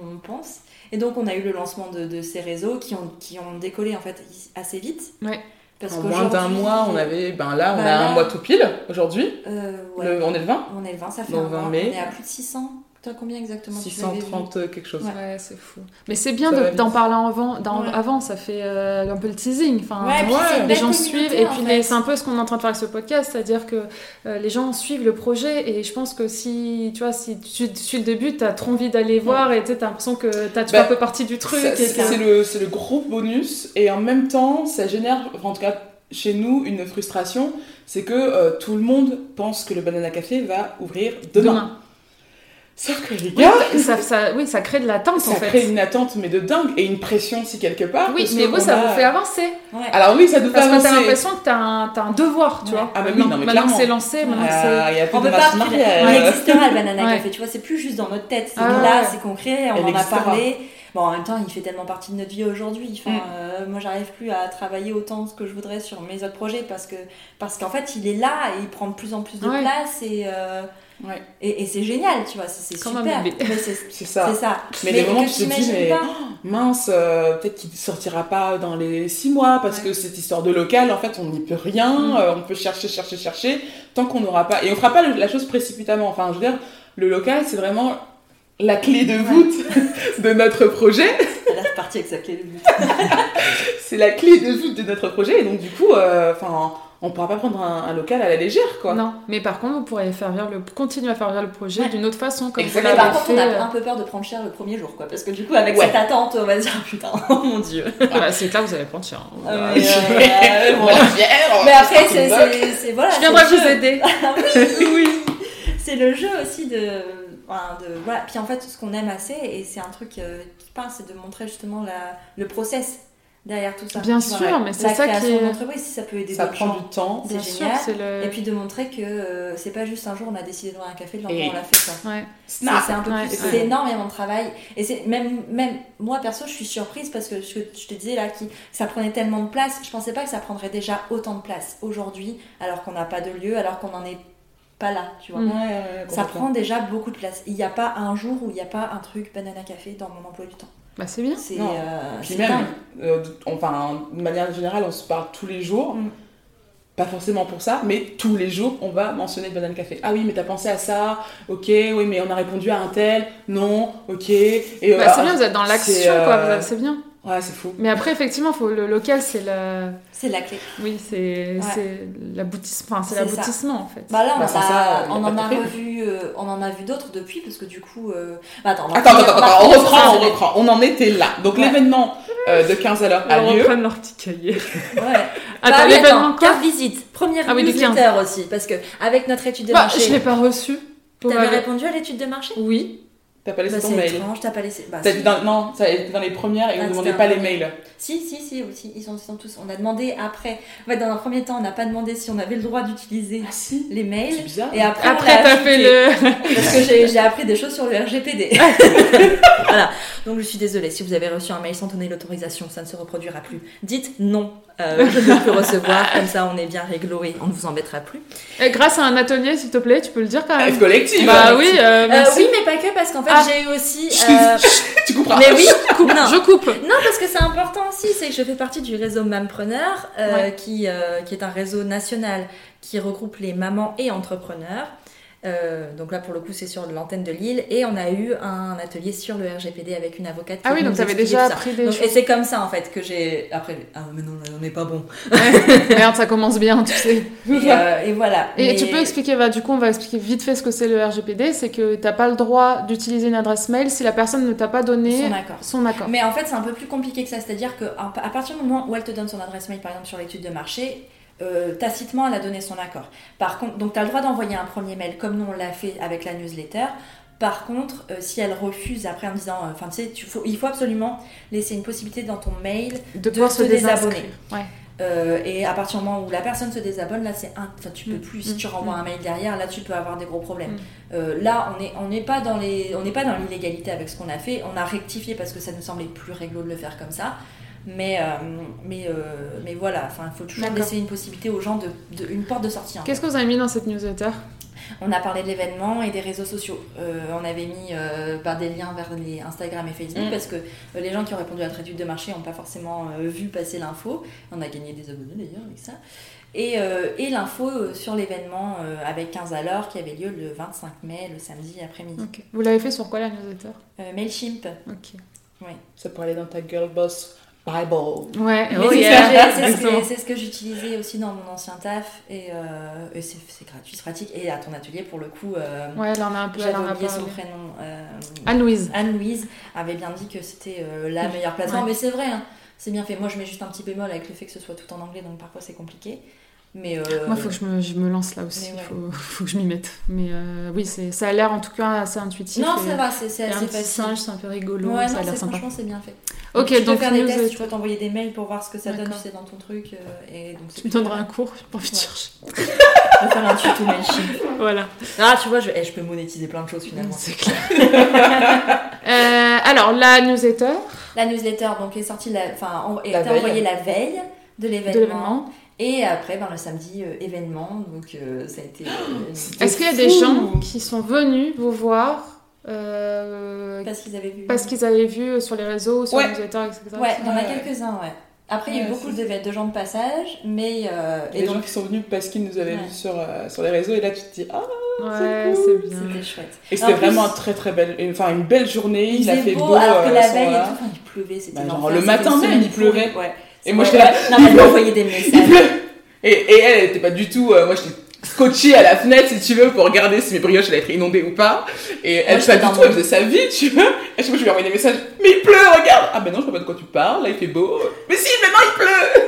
on pense. Et donc, on a eu le lancement de, de ces réseaux qui ont, qui ont décollé en fait assez vite. Ouais. Parce En moins d'un mois, on avait. Ben là, on Bah a là- un mois tout pile aujourd'hui. euh, ouais, On est le 20 on est le 20, ça fait Donc un 20 mois. mai. On est à plus de 600. Toi, combien exactement tu l'avais vu? 630 quelque chose. Ouais, c'est fou. Mais c'est bien de- d'en parler avant, Ouais. avant, ça fait euh, un peu le teasing. Enfin, Ouais, ouais, les gens suivent et puis c'est un peu ce qu'on est en train de faire avec ce podcast, c'est-à-dire que euh, les gens suivent le projet et je pense que si tu vois si tu suis le début, t'as trop envie d'aller voir et t'as l'impression que t'as tu fais Bah, un peu partie du truc. C'est le, c'est le gros bonus et en même temps ça génère, en tout cas chez nous, une frustration, c'est que euh, tout le monde pense que le Banana Café va ouvrir demain. Sauf que les Oui, gars, ça, ça- oui, ça crée de l'attente ça en fait. crée une attente mais de dingue et une pression si quelque part. Oui, mais que vous, ça a- vous fait avancer. Ouais. Alors oui, ça nous fait Parce que avancer. t'as l'impression que t'as un, t'as un devoir, tu Ouais. vois. Ah bah oui, maintenant non, mais maintenant que c'est lancé, maintenant que c'est. Euh, Il y a plus On peut pas. Il existera le Banana Ouais. Café, tu vois, c'est plus juste dans notre tête. C'est Ah que là, ouais. c'est concret, on Elle en a parlé. Bon, en même temps, il fait tellement partie de notre vie aujourd'hui. Enfin, Mm. euh, moi, j'arrive plus à travailler autant ce que je voudrais sur mes autres projets parce que parce qu'en fait, il est là et il prend de plus en plus de Ouais. place et, euh, Ouais. et, et c'est génial, tu vois, c'est super. c'est ça. Mais les moments où tu te dis, mais- pas. mince, euh, peut-être qu'il sortira pas dans les six mois parce Ouais. que cette histoire de local, en fait, on n'y peut rien. Mm. euh, on peut chercher, chercher, chercher tant qu'on n'aura pas. Et on fera pas le- la chose précipitamment. Enfin, je veux dire, le local, c'est vraiment la clé de voûte de notre projet. Elle est repartie avec sa clé de voûte. C'est la clé de voûte de notre projet. Et donc, du coup, euh, enfin, on pourra pas prendre un, un local à la légère, quoi. Non, mais par contre, vous pourrez faire vivre le, continuer à faire vivre le projet Ouais. d'une autre façon, comme Exactement. Mais par contre, fait. on a euh, un peu peur de prendre cher le premier jour, quoi. Parce que du coup, avec Ouais. cette attente, on va se dire, putain, oh mon dieu. ah bah, c'est clair, vous allez prendre cher. hein. Euh, mais, euh, bon. On on Mais après, c'est, voilà. Je viendrai vous jeu. aider. Ah oui, oui. C'est le jeu aussi de, enfin, de, voilà. Puis en fait, ce qu'on aime assez, et c'est un truc euh, qui parle, c'est de montrer justement la, le process derrière tout ça. Bien sûr, mais c'est ça qui est. si ça peut aider Ça prend gens. du temps. c'est Bien sûr, génial. c'est le. Et puis de montrer que euh, c'est pas juste un jour on a décidé d'ouvrir un café, le lendemain Et- on l'a fait. quoi. Ouais. C'est un peu Ouais, plus, ouais. c'est énormément de travail. Et c'est même, même moi perso, je suis surprise parce que ce que je te disais là, qui, ça prenait tellement de place. Je pensais pas que ça prendrait déjà autant de place aujourd'hui, alors qu'on n'a pas de lieu, alors qu'on n'en est pas là, tu vois. Mm. Ouais, ouais, ouais, Ça prend déjà beaucoup de place. Il n'y a pas un jour où il n'y a pas un truc banana café dans mon emploi du temps. Bah, c'est bien. C'est euh, même, euh, enfin, de manière générale, on se parle tous les jours. Mm. Pas forcément pour ça, mais tous les jours, on va mentionner le banane café. Ah oui, mais t'as pensé à ça? Ok, oui, mais on a répondu à un tel. Non, ok. Et, euh, Bah, c'est bien, vous êtes dans l'action, euh, quoi. C'est bien. Ouais, c'est fou. Mais après, effectivement, faut, le local, c'est la. C'est la clé. Oui, c'est Ouais. c'est l'aboutissement. Enfin, c'est l'aboutissement, en fait. Bah là, on, Bah, a, ça, on en a revu, euh, on en a vu d'autres depuis parce que du coup, euh... bah, attends, Attends, attends, on reprend, on reprend. On en était là. Donc Ouais. l'événement euh, de 15 à l'heure a Ils lieu. reprennent leur petit cahier. Ouais. Attends, Bah oui, l'événement, attends, quoi carte visite, première Ah oui, newsletter aussi, parce que avec notre étude de Bah, marché, je l'ai pas reçu. T'avais répondu à l'étude de marché? Oui. T'as pas laissé Bah, ton c'est mail. étrange, t'as pas laissé. Bah, dans- non, ça dans les premières et Ah, on ne demandait pas les mails. Si, si, si, aussi, ils sont, ils sont tous. On a demandé après. En fait, dans un premier temps, on n'a pas demandé si on avait le droit d'utiliser Ah si, les c'est mails. bizarre. Et après, Après, t'as fait le. Parce que j'ai j'ai appris des choses sur le RGPD. voilà. Donc je suis désolée. Si vous avez reçu un mail sans donner l'autorisation, ça ne se reproduira plus. Dites non. Euh, je ne plus recevoir. Comme ça, on est bien réglo et on ne vous embêtera plus. Et grâce à un atelier, s'il te plaît, tu peux le dire quand même. Collective. Bah oui, euh, Euh, oui, mais pas que parce qu'en fait, Ah. j'ai eu aussi. Euh, Tu couperas. Mais oui, non. Je coupe. Non, parce que c'est important aussi, c'est que je fais partie du réseau Mampreneur, euh, Ouais. qui, euh, qui est un réseau national qui regroupe les mamans et entrepreneurs. Euh, donc là, pour le coup, c'est sur l'antenne de Lille. Et on a eu un atelier sur le RGPD avec une avocate. qui Ah oui, donc t'avais expliquait déjà appris des Donc, et choses. c'est comme ça, en fait, que j'ai... Après, ah mais non, on n'est pas bon. Merde, ça commence bien, tu sais. Et, euh, et voilà. Et Mais- tu peux expliquer, bah, du coup, on va expliquer vite fait ce que c'est le RGPD. C'est que t'as pas le droit d'utiliser une adresse mail si la personne ne t'a pas donné Son accord. son accord. Mais en fait, c'est un peu plus compliqué que ça. C'est-à-dire qu'à à partir du moment où elle te donne son adresse mail, par exemple sur l'étude de marché, euh, tacitement, elle a donné son accord. Par contre, donc tu as le droit d'envoyer un premier mail comme nous on l'a fait avec la newsletter. Par contre, euh, si elle refuse après en disant, euh, enfin tu sais, tu faut, il faut absolument laisser une possibilité dans ton mail. De pouvoir se désabonner. Ouais. euh, et à partir du moment où la personne se désabonne, là c'est un, enfin tu peux Mm. plus. Si Mm. tu renvoies un mail derrière, là tu peux avoir des gros problèmes. Mm. Euh, là, on n'est on n'est pas dans les, on n'est pas dans l'illégalité avec ce qu'on a fait. On a rectifié parce que ça nous semblait plus réglo de le faire comme ça. Mais, euh, mais, euh, mais voilà, enfin, il faut toujours laisser une possibilité aux gens de, de- une porte de sortie. Qu'est-ce que vous avez mis dans cette newsletter? On a parlé de l'événement et des réseaux sociaux. Euh, on avait mis euh, bah, des liens vers les Instagram et Facebook Mm. parce que euh, les gens qui ont répondu à notre étude de marché n'ont pas forcément euh, vu passer l'info. On a gagné des abonnés d'ailleurs avec ça. Et, euh, et l'info sur l'événement euh, avec 15 à l'heure qui avait lieu le 25 mai, le samedi après-midi. Vous l'avez fait sur quoi la newsletter? Euh, Mailchimp. Ok. Ça pourrait aller dans ta girl boss Bible. Ouais, oh c'est ce yeah. c'est ce que- c'est ce que j'utilisais aussi dans mon ancien taf et, euh, et c'est gratuit, c'est pratique. Et à ton atelier, pour le coup, euh, Ouais, elle en a un peu, j'avais oublié son parlé. prénom. euh, Anne-Louise. Anne-Louise avait bien dit que c'était euh, la meilleure plateforme, Ouais. mais c'est vrai, hein, c'est bien fait. Moi, je mets juste un petit bémol avec le fait que ce soit tout en anglais, donc parfois c'est compliqué. Mais euh, Moi, il faut que je me, je me lance là aussi. Il ouais. faut, faut que je m'y mette. Mais euh, oui, c'est, ça a l'air en tout cas assez intuitif. non, ça va, c'est assez facile. singe, c'est un peu rigolo, Ouais, ça non, a l'air sympa. franchement, c'est bien fait. Ok, tu peux donc faire des newsletter. tests, tu peux t'envoyer des mails pour voir ce que ça donne, tu sais, dans ton truc. euh, et donc Tu me donneras un cours, j'ai pas envie de chercher. Je vais faire un tuto Mailchimp. Voilà, Ah, tu vois, je, eh, je peux monétiser plein de choses finalement. c'est clair. Euh, alors, la newsletter La newsletter donc est sortie, la, enfin, veille. envoyée la veille de l'événement. Et après, ben, le samedi, euh, événement. Donc euh, ça a été. euh, Est-ce qu'il y a des gens qui sont venus vous voir euh, parce qu'ils avaient vu. parce qu'ils avaient vu sur les réseaux, sur Ouais. la newsletter, etc. Ouais, il y en a quelques-uns, ouais. Après, il y a eu beaucoup c'est- de, de gens de passage, mais. euh, Des et gens donc, qui sont venus parce qu'ils nous avaient Ouais. vus sur, euh, sur les réseaux et là tu te dis ah Ouais, cool. c'est bien. c'était chouette. et c'était vraiment un très très belle enfin une belle journée il, a fait beau, beau, alors que la veille et tout, moment-là. enfin, il pleuvait, c'était Bah, genre, le matin même, il pleuvait. pourrie, Ouais. Et moi j'étais là Non, mais elle des messages. et, et elle elle était pas du tout euh, moi j'étais scotchée à la fenêtre si tu veux pour regarder si mes brioches allaient être inondées ou pas et elle pas du tout elle faisait sa vie tu vois et je je lui ai envoyé des messages mais il pleut regarde ah ben non je sais pas de quoi tu parles là il fait beau mais si maintenant il pleut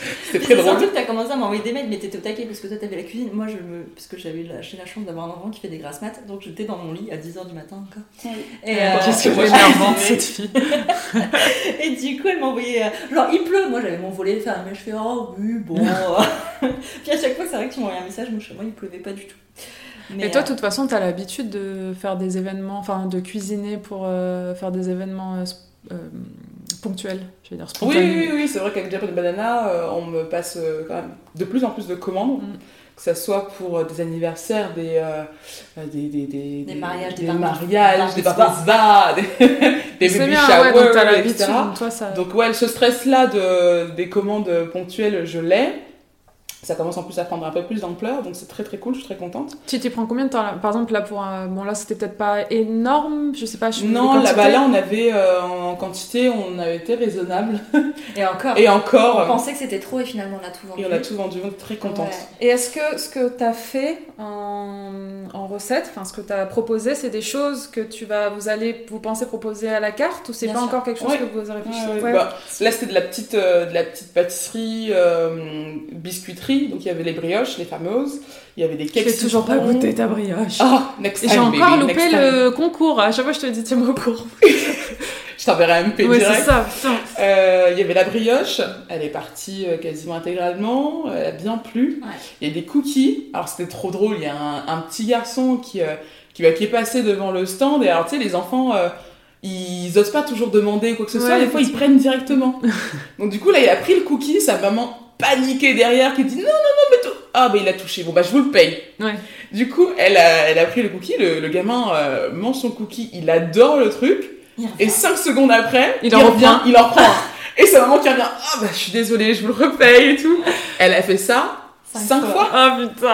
c'était Puis très c'est drôle surtout que t'as commencé à m'envoyer des mails, mais t'étais au taquet parce que toi t'avais la cuisine. Moi, je me... parce que j'avais la... j'ai la chance d'avoir un enfant qui fait des grasses maths, donc j'étais dans mon lit à 10h du matin encore. Et, euh, Qu'est-ce que c'est cette fille. et du coup, elle m'a envoyé. euh, Genre, il pleut. Moi, j'avais mon volet de femme, mais je fais oh oui, bon. Puis à chaque fois, c'est vrai que tu m'envoies un message, moi, chez moi, il pleuvait pas du tout. Mais, Et toi, euh, de toute façon, tu as l'habitude de faire des événements, enfin de cuisiner pour euh, faire des événements euh, euh, ponctuels, je veux dire Oui, spontanés. oui, oui, c'est vrai qu'avec Japan Banana, euh, on me passe euh, quand même de plus en plus de commandes, Mm. que ça soit pour euh, des anniversaires, des, euh, euh, des, des, des, Des mariages, des mariages, des bar bar mitzvahs, des, des C'est baby bien, showers, ouais, etc. toi ça. Donc ouais, ce stress-là de, des commandes ponctuelles, je l'ai. Ça commence en plus à prendre un peu plus d'ampleur, donc c'est très très cool, je suis très contente. Tu t'y prends combien de temps là? Par exemple, là pour un... Bon, là c'était peut-être pas énorme, je sais pas. Je Non, là-bas quantités. là, on avait euh, en quantité, on avait été raisonnable. Et encore. Et On encore, pensait que c'était trop et finalement, on a tout vendu. et on a tout vendu, donc très contente. Ouais. Et est-ce que ce que tu as fait en, en recette, enfin ce que tu as proposé, c'est des choses que tu vas, vous allez, vous pensez proposer à la carte ou c'est pas sûr. encore quelque chose Ouais. que vous avez réfléchi Ouais, Ouais. bah, là, c'était de la petite, euh, de la petite pâtisserie, euh, biscuiterie. Donc, il y avait les brioches, les fameuses. Il y avait des cakes. n'ai toujours pas goûté ta brioche. Ah, next time, j'ai encore baby, loupé le concours. À chaque fois, je te dis, tiens-moi au cours. Je t'enverrai un MP Ouais, c'est direct. ça. Euh, Il y avait la brioche. Elle est partie euh, quasiment intégralement. Elle a bien plu. Ouais. Il y a des cookies. Alors, c'était trop drôle. Il y a un, un petit garçon qui, euh, qui, bah, qui est passé devant le stand. Et alors, tu sais, les enfants... euh, ils osent pas toujours demander quoi que ce soit, des fois ils prennent directement. Donc du coup là il a pris le cookie, sa maman paniquée derrière qui dit non non non mais tout. Ah bah il a touché, bon bah je vous le paye. Ouais. Du coup elle a, elle a pris le cookie, le, le gamin euh, mange son cookie, il adore le truc, et revient. cinq secondes après Il il, en revient, il en reprend. Et sa maman qui revient, ah bah je suis désolée, je vous le repaye et tout. Elle a fait ça Cinq fois. fois. Ah putain.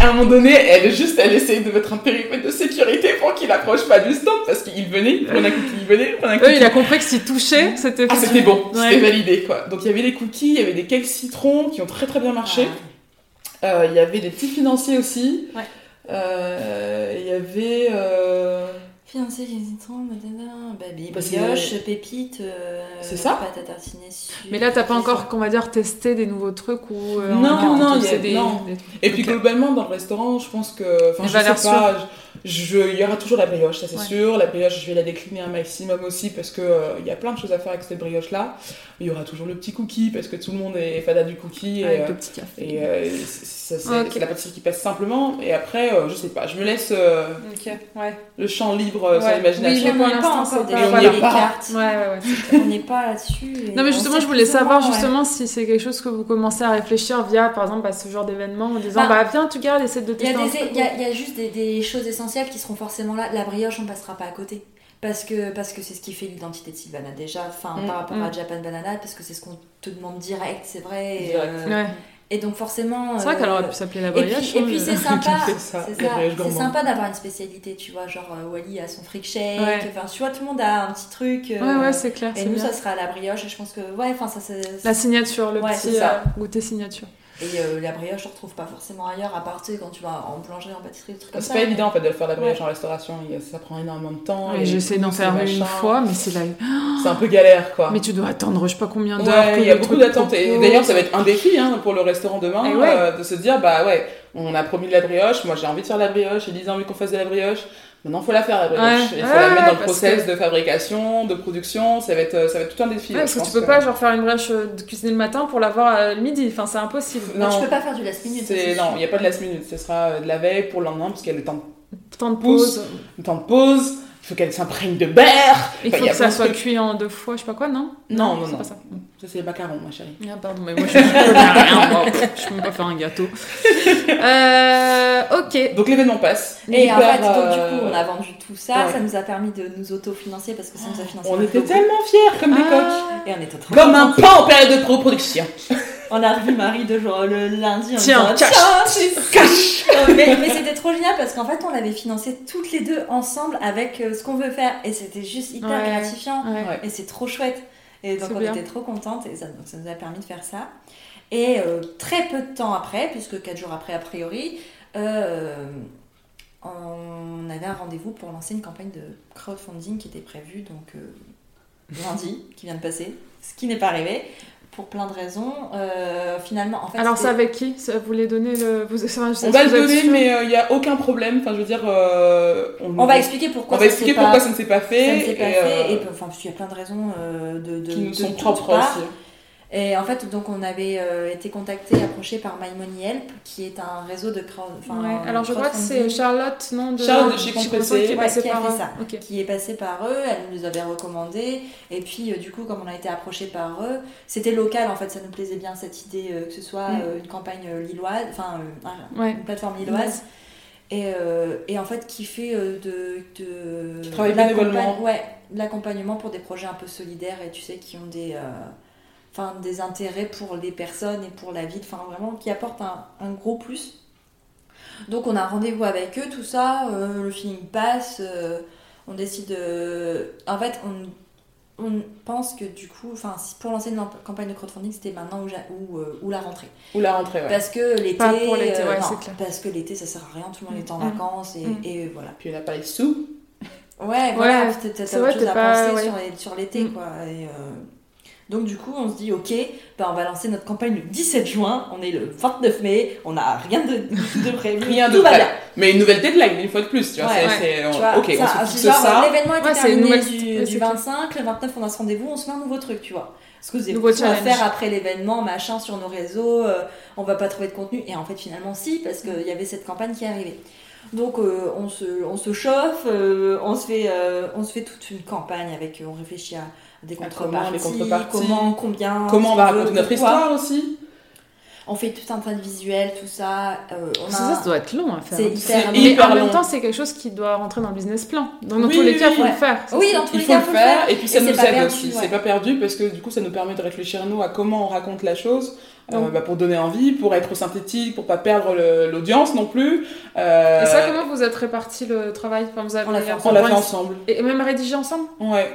À un moment donné, elle juste, elle essaye de mettre un périmètre de sécurité pour qu'il approche pas du stand parce qu'il venait, il prenait un cookie, il venait, il prenait un Eux, cookie. il a compris que s'il touchait, c'était Ah, c'était bon, Ouais. c'était validé quoi. Donc il y avait des cookies, il y avait des cakes citron qui ont très très bien marché. Euh, Il y avait des petits financiers aussi. Ouais. Euh, Il y avait. euh, Fiancé, les citrons, badada, baby, brioche, avait- pépites, euh, C'est ça pâte à tartiner sucre, Mais là, t'as pas encore, qu'on va dire, testé des nouveaux trucs ou euh, Non, non, il y a- c'est des, non. des trucs. Et puis globalement dans le restaurant, je pense que. Enfin, je sais pas. Je- Il y aura toujours la brioche, ça c'est Ouais. sûr. La brioche, je vais la décliner un maximum aussi parce que euh, il y a plein de choses à faire avec cette brioche là. Il y aura toujours le petit cookie parce que tout le monde est fada du cookie. et, Avec euh, le petit café. Et euh, c'est la pâtisserie qui passe simplement. Et après, euh, je sais pas, je me laisse euh, ouais. le champ libre sur Ouais. l'imagination. Oui, mais pas c'est des on cartes. Ouais, ouais, ouais. c'est clair. On n'est pas là-dessus. Non mais justement je voulais savoir justement si c'est quelque chose que vous commencez à réfléchir via par exemple bah, ce genre d'événement en disant Bah, bah, viens tu gardes essaie de Il y, a tester il y a- il y a juste des, des choses essentielles qui seront forcément là. La brioche, on passera pas à côté. Parce que parce que c'est ce qui fait l'identité de Sylvana déjà, enfin Mm, par rapport mm. à Japan Banana, parce que c'est ce qu'on te demande direct, c'est vrai. Et, euh, Ouais. et donc forcément. C'est vrai euh, qu'elle aurait pu s'appeler la Et puis, brioche. et hein, puis c'est sympa, C'est sympa d'avoir une spécialité, tu vois, genre euh, Wally a son freak shake, Ouais. enfin tu vois tout le monde a un petit truc. euh, Ouais ouais c'est clair. et nous bien. ça sera la brioche et je pense que ouais, enfin ça c'est. La signature, le Ouais, petit euh, goûter signature. Et euh, la brioche, on retrouve pas forcément ailleurs, à part tu sais, quand tu vas en boulangerie, en pâtisserie, des trucs comme C'est ça. pas évident en fait de faire la brioche Ouais. en restauration, ça prend énormément de temps. Ouais, et J'essaie d'en c'est faire une fois mais c'est la. C'est un peu galère quoi. Mais tu dois attendre je sais pas combien d'heures. Ouais, il y a beaucoup d'attentes. Et d'ailleurs, ça va être un défi hein, pour le restaurant demain, ouais. euh, de se dire, bah ouais, on a promis de la brioche, moi j'ai envie de faire la brioche, Elise a envie qu'on fasse de la brioche. Maintenant, faut la faire la brioche. Ouais. Il faut Ouais, la mettre dans le process que- de fabrication, de production. Ça va être, ça va être tout un défi. Ouais, parce je que tu peux pas genre faire une brioche euh, de cuisiner le matin pour l'avoir à midi. Enfin c'est impossible. Bah, tu Non. peux pas faire du last minute. non, il n'y a pas de last minute. Ce sera euh, de la veille pour le lendemain, parce qu'il y a le temps, Temps de pause. le temps de pause. Il faut qu'elle s'imprègne de beurre. Il faut que ça soit cuit en deux fois, je sais pas quoi, non? Non, non, c'est non. pas ça. Ça, c'est les macarons, ma chérie. Ah, pardon, mais moi je, je peux rien, moi. Je peux même pas faire un gâteau. Euh, ok. Donc l'événement passe. Et en fait, donc, du euh, coup, on a vendu tout ça, ouais. ça nous a permis de nous autofinancer parce que ça nous a financé. On était tellement fiers comme des coqs. Ah, Et on était trop Comme un pain en période de production. On a revu Marie de jour le lundi. en Tiens, disant, cache. Tiens, c'est- cache. Euh, mais mais c'était trop génial parce qu'en fait, on l'avait financé toutes les deux ensemble avec euh, ce qu'on veut faire. Et c'était juste hyper Ouais. gratifiant. ouais. Et c'est trop chouette. Et donc on bien. était trop contentes et ça, donc ça nous a permis de faire ça. Et euh, très peu de temps après, puisque 4 jours après a priori, euh, on avait un rendez-vous pour lancer une campagne de crowdfunding qui était prévue donc euh, lundi, qui vient de passer, ce qui n'est pas arrivé pour plein de raisons. Euh, finalement, en fait, Alors, c'est avec qui Ça, Vous voulez donner le. Vous, ça, je sais On va le donner, mais il n'y a aucun problème. Enfin, je veux dire, euh, on va expliquer pourquoi on va ça expliquer pourquoi pas- ça ne s'est pas ça fait. ne s'est pas et, fait, euh, et enfin, parce qu'il y a plein de raisons euh, de, de, qui nous de sont propres aussi. Et en fait, donc on avait euh, été contacté, approché par My Money Help, qui est un réseau de crowd. Ouais. Alors, je crois que c'est Charlotte, non de... Charlotte de chez. Compressé, qui est Ouais, passée qui a par fait eux. ça. Ok. qui est passé par eux, elle nous avait recommandé, et puis euh, du coup, comme on a été approché par eux, c'était local en fait, ça nous plaisait bien cette idée euh, que ce soit Mm. euh, une campagne euh, lilloise, enfin euh, Ouais. une plateforme lilloise. Et, euh, et en fait, qui fait euh, de, de, Qui travaille bénévolement. Ouais, de l'accompagnement pour des projets un peu solidaires et tu sais, qui ont des, euh, enfin, des intérêts pour les personnes et pour la ville, enfin vraiment qui apportent un, un gros plus. Donc on a un rendez-vous avec eux, tout ça, euh, le feeling passe, euh, on décide. euh, en fait, on, on pense que du coup, enfin, si- pour lancer une campagne de crowdfunding, c'était maintenant ou, ja- ou, euh, ou la rentrée. Ou la rentrée, ouais. Parce que l'été, Pas pour l'été, euh, ouais, non, clair. parce que l'été ça sert à rien, tout le monde est en Mm. vacances et, Mm. et voilà. Puis on n'a pas les sous. Ouais, voilà, Ouais, t'as vrai, autre chose à pas- penser ouais. sur, l'été Mm. quoi. Et, euh, Donc du coup, on se dit ok, bah, on va lancer notre campagne le 17 juin, on est le 29 mai, on n'a rien de, de prévu, Rien tout de va prêt. bien. Mais une nouvelle deadline, une fois de plus. Tu vois, Ouais, c'est, ouais. on- ok, ça, on se c'est fixe genre, ça. L'événement était Ouais, terminé une nouvelle- du, du c'est clair. 25, le 29 on a ce rendez-vous, on se met un nouveau truc, tu vois. Ce que vous Nouveau à faire après l'événement, machin, sur nos réseaux, euh, on va pas trouver de contenu. Et en fait, finalement, si, parce qu'il y avait cette campagne qui arrivait. Donc, euh, on, se, on se chauffe, euh, on, se fait, euh, on se fait toute une campagne avec, euh, on réfléchit à des contreparties, comment, les contreparties. comment, combien, Comment on va raconter notre histoire aussi On fait tout un tas de visuels, tout ça. euh, on a Ça, ça doit être long à faire. C'est C'est hyper long. Mais en même temps, c'est quelque chose qui doit rentrer dans le business plan. Donc, dans Oui, tous les cas, il faut ouais. le faire. Oui, dans tous Il les faut cas, le faut faire, et puis ça Et nous aide aussi. ouais. C'est pas perdu parce que du coup, ça nous permet de réfléchir nous à comment on raconte la chose. euh, bah, pour donner envie, pour être synthétique, pour pas perdre le- l'audience non plus. Euh, Et ça, comment vous êtes réparti le travail? Enfin, vous avez on l'a fait ensemble. Et même rédigé ensemble? Ouais.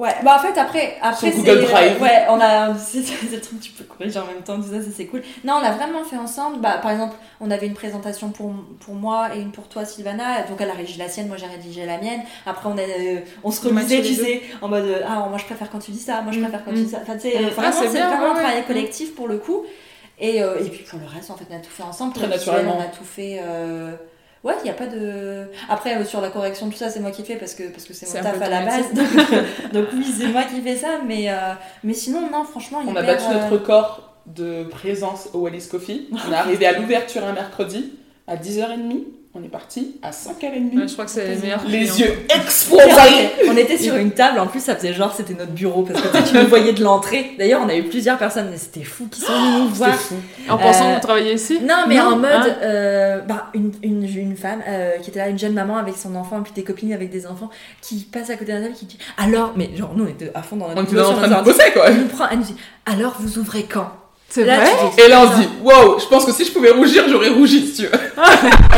Ouais, bah en fait après, après Sur Google Drive. ouais, on a c'est le truc que tu peux corriger en même temps, tout ça, ça, c'est cool. Non, on l'a vraiment fait ensemble. Bah par exemple, on avait une présentation pour pour moi et une pour toi Sylvana, donc elle a rédigé la sienne, moi j'ai rédigé la mienne. Après on a euh, on se remisait, tu sais, en mode euh, ah moi je préfère quand tu dis ça, moi je Mm, préfère quand mm. tu dis ça. Enfin tu sais, Mm. euh, Ah, vraiment c'est vraiment ouais, un travail ouais. collectif pour le coup. Et euh, et puis pour le reste en fait on a tout fait ensemble. Très naturellement. on a tout fait euh, Ouais, il n'y a pas de. Après, euh, sur la correction, tout ça, c'est moi qui fais parce que parce que c'est mon taf à la base. Donc, euh, donc oui, c'est moi qui fais ça, mais, euh, mais sinon, non, franchement, On hyper, a battu euh, notre record de présence au Wallis Coffee. On est arrivé à l'ouverture un mercredi à 10h30. On est parti à 5h30. Ouais, je crois que c'est les meilleurs. les clients. yeux explosés. on était sur une table, en plus ça faisait genre c'était notre bureau parce que tu nous voyais de l'entrée. D'ailleurs, on a eu plusieurs personnes, mais c'était fou qui sont venues nous voir. Fou. En pensant Euh, que vous travaillez ici? Non, mais Non, en mode, hein? euh, bah, une, une, une femme euh, qui était là, une jeune maman avec son enfant, et puis des copines avec des enfants, qui passe à côté d'un table, qui dit Alors, mais genre, nous on était à fond dans notre On était en train de bosser quoi. Elle nous prend, elle nous dit Alors, vous ouvrez quand? C'est Là, vrai Et là on se dit, wow, je pense que si je pouvais rougir, j'aurais rougi si tu veux.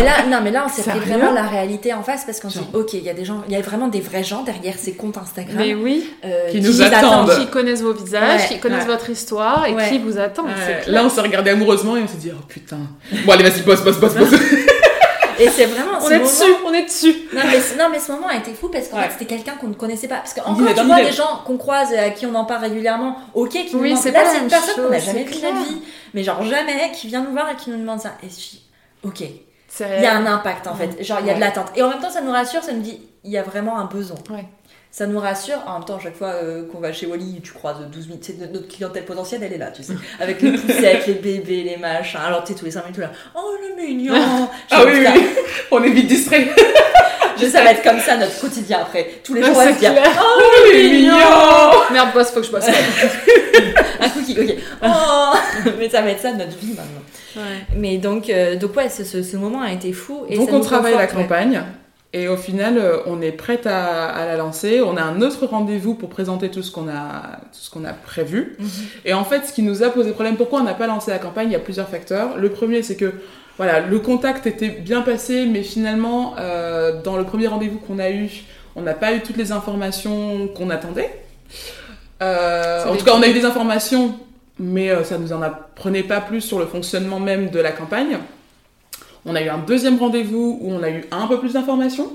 Et là, non, mais là, on s'est pris vraiment la réalité en face parce qu'on s'est dit, ok, il y a des gens, il y a vraiment des vrais gens derrière ces comptes Instagram Mais oui, euh, Qui nous attendent. qui connaissent vos visages, Ouais, qui connaissent ouais. votre histoire et Ouais. qui vous attendent. là on s'est regardé amoureusement et on s'est dit, oh putain. Bon allez vas-y, bosse, bosse, bosse, bosse. Et c'est vraiment on ce est moment- dessus, on est dessus. Non mais, ce- non, mais ce moment a été fou parce qu'en Ouais. fait, c'était quelqu'un qu'on ne connaissait pas. Parce qu'encore, tu vois, les gens qu'on croise, à qui on en parle régulièrement, ok, qui nous Oui, demandent. Là, la c'est une personne qu'on n'a jamais vue de clair. vie, mais genre jamais, qui vient nous voir et qui nous demande ça. Et je dis, ok, il y a un impact en fait. Genre, il y a de l'attente. Et en même temps, ça nous rassure, ça nous dit, il y a vraiment un besoin. Ouais. Ça nous rassure. En même temps, à chaque fois euh, qu'on va chez Wally, tu croises 12 000. tu sais, notre clientèle potentielle, elle est là, tu sais. Avec les poussettes, les bébés, les machins. Alors, tu sais, tous les 5 minutes, là. Oh, le mignon Ah oui, oui, on est vite distrait. Je sais, ça va être comme ça notre quotidien après. Tous les Ouais, jours, on va c'est se dire. Oh, Oh, le mignon mignon Merde, boss, faut que je bosse. Un cookie, ok. Oh Mais ça va être ça notre vie maintenant. Ouais. Mais donc, euh, donc ouais, ce, ce, ce moment a été fou. Et Donc ça on travaille la ouais. Et au final euh, on est prête à, à la lancer. On a un autre rendez-vous pour présenter tout ce qu'on a, tout ce qu'on a prévu. Mhm. Et en fait ce qui nous a posé problème, pourquoi on n'a pas lancé la campagne, il y a plusieurs facteurs. Le premier c'est que voilà, le contact était bien passé mais finalement euh, dans le premier rendez-vous qu'on a eu, on n'a pas eu toutes les informations qu'on attendait. Euh, en tout cas on a eu des informations mais ça nous en apprenait pas plus sur le fonctionnement même de la campagne. On a eu un deuxième rendez-vous où on a eu un peu plus d'informations,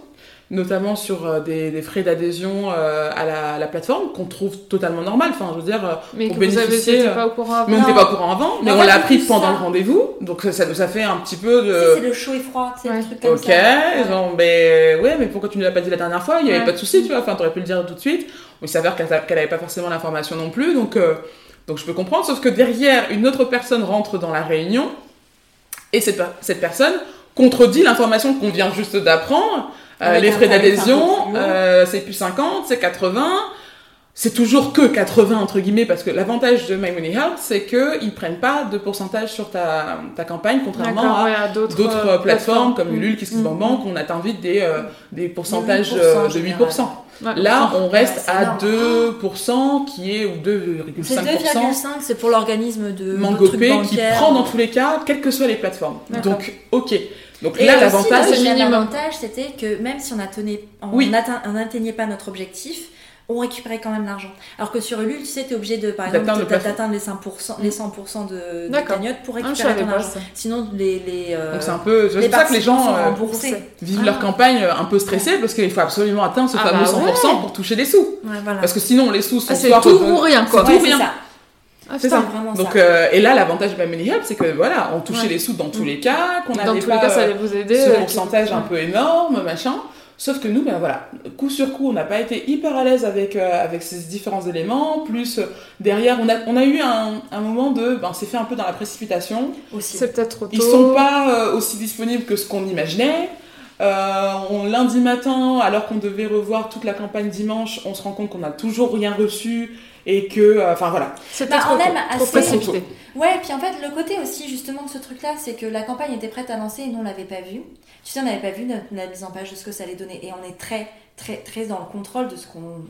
notamment sur euh, des, des frais d'adhésion euh, à, la, à la plateforme, qu'on trouve totalement normal. Enfin, je veux dire, euh, Mais Pour vous avez bénéficier, euh, pas au courant mais on avant. n'était pas au courant avant, mais on l'a appris pendant ça. le rendez-vous, donc ça, ça nous a fait un petit peu de... c'est le chaud et froid, c'est Ouais. le truc comme Ok, ça. Ouais. genre, ben ouais, mais pourquoi tu ne l'as pas dit la dernière fois? Il n'y avait Ouais. pas de souci, tu vois, enfin, t'aurais pu le dire tout de suite. Il s'avère qu'elle qu'elle avait pas forcément l'information non plus, donc, euh, donc je peux comprendre, sauf que derrière, une autre personne rentre dans la réunion, et cette, cette personne contredit l'information qu'on vient juste d'apprendre. Euh, Avec les frais d'adhésion, euh, c'est plus 50, c'est 80. C'est toujours que 80 entre guillemets parce que l'avantage de My Money Health, c'est que ils prennent pas de pourcentage sur ta, ta campagne contrairement à ouais, d'autres d'autres euh, plateformes comme Mm. Ulule, KissKissBankBank, on a t'invite des, euh, des pourcentages 8% euh, en de général. 8%. Ouais. Là, on reste à énorme. 2% qui est ou C'est 2,5% 2,5, c'est pour l'organisme de de Mangopé qui prend dans tous les cas, quelles que soient les plateformes. Donc, ok. Donc Et là, l'avantage, c'était que même si on atteignait, on Oui. atteint- on n'atteignait pas notre objectif, on récupérait quand même l'argent. Alors que sur Ulule, tu sais, t'es obligé de, par exemple, D'atteindre les 5%, les 100% de, de D'accord. cagnotte pour Ah, récupérer savais ton pas argent. ça. Sinon, les, les, euh, donc c'est un peu, c'est ça que les gens euh, vivent Ah. leur campagne euh, un peu stressés parce qu'il faut absolument atteindre ce Ah fameux bah 100% ouais. pour toucher des sous. Ouais, voilà. Parce que sinon, les sous sont Ah, c'est tout ou rien, quoi. C'est Ouais, tout rien. ça. Ah, C'est ça. Donc, euh, et là, l'avantage de Money Help, c'est que voilà, on touchait Ouais. les sous dans tous les cas, qu'on Dans n'avait tous les cas, ça euh, allait vous aider. ce euh, pourcentage un peu énorme, machin. Sauf que nous, ben voilà, coup sur coup, on n'a pas été hyper à l'aise avec, euh, avec ces différents éléments. Plus euh, derrière, on a, on a eu un, un moment de, ben, c'est fait un peu dans la précipitation. Aussi. C'est peut-être trop tôt. Ils sont pas euh, aussi disponibles que ce qu'on imaginait. Euh, on, lundi matin, alors qu'on devait revoir toute la campagne dimanche, on se rend compte qu'on n'a toujours rien reçu et que, euh, enfin voilà. C'était Bah, trop on aime trop assez- précipité. Ouais, puis en fait, le côté aussi justement de ce truc-là, c'est que la campagne était prête à lancer et nous on l'avait pas vu. Tu sais, on n'avait pas vu notre- la mise en page de ce que ça allait donner et on est très, très, très dans le contrôle de ce qu'on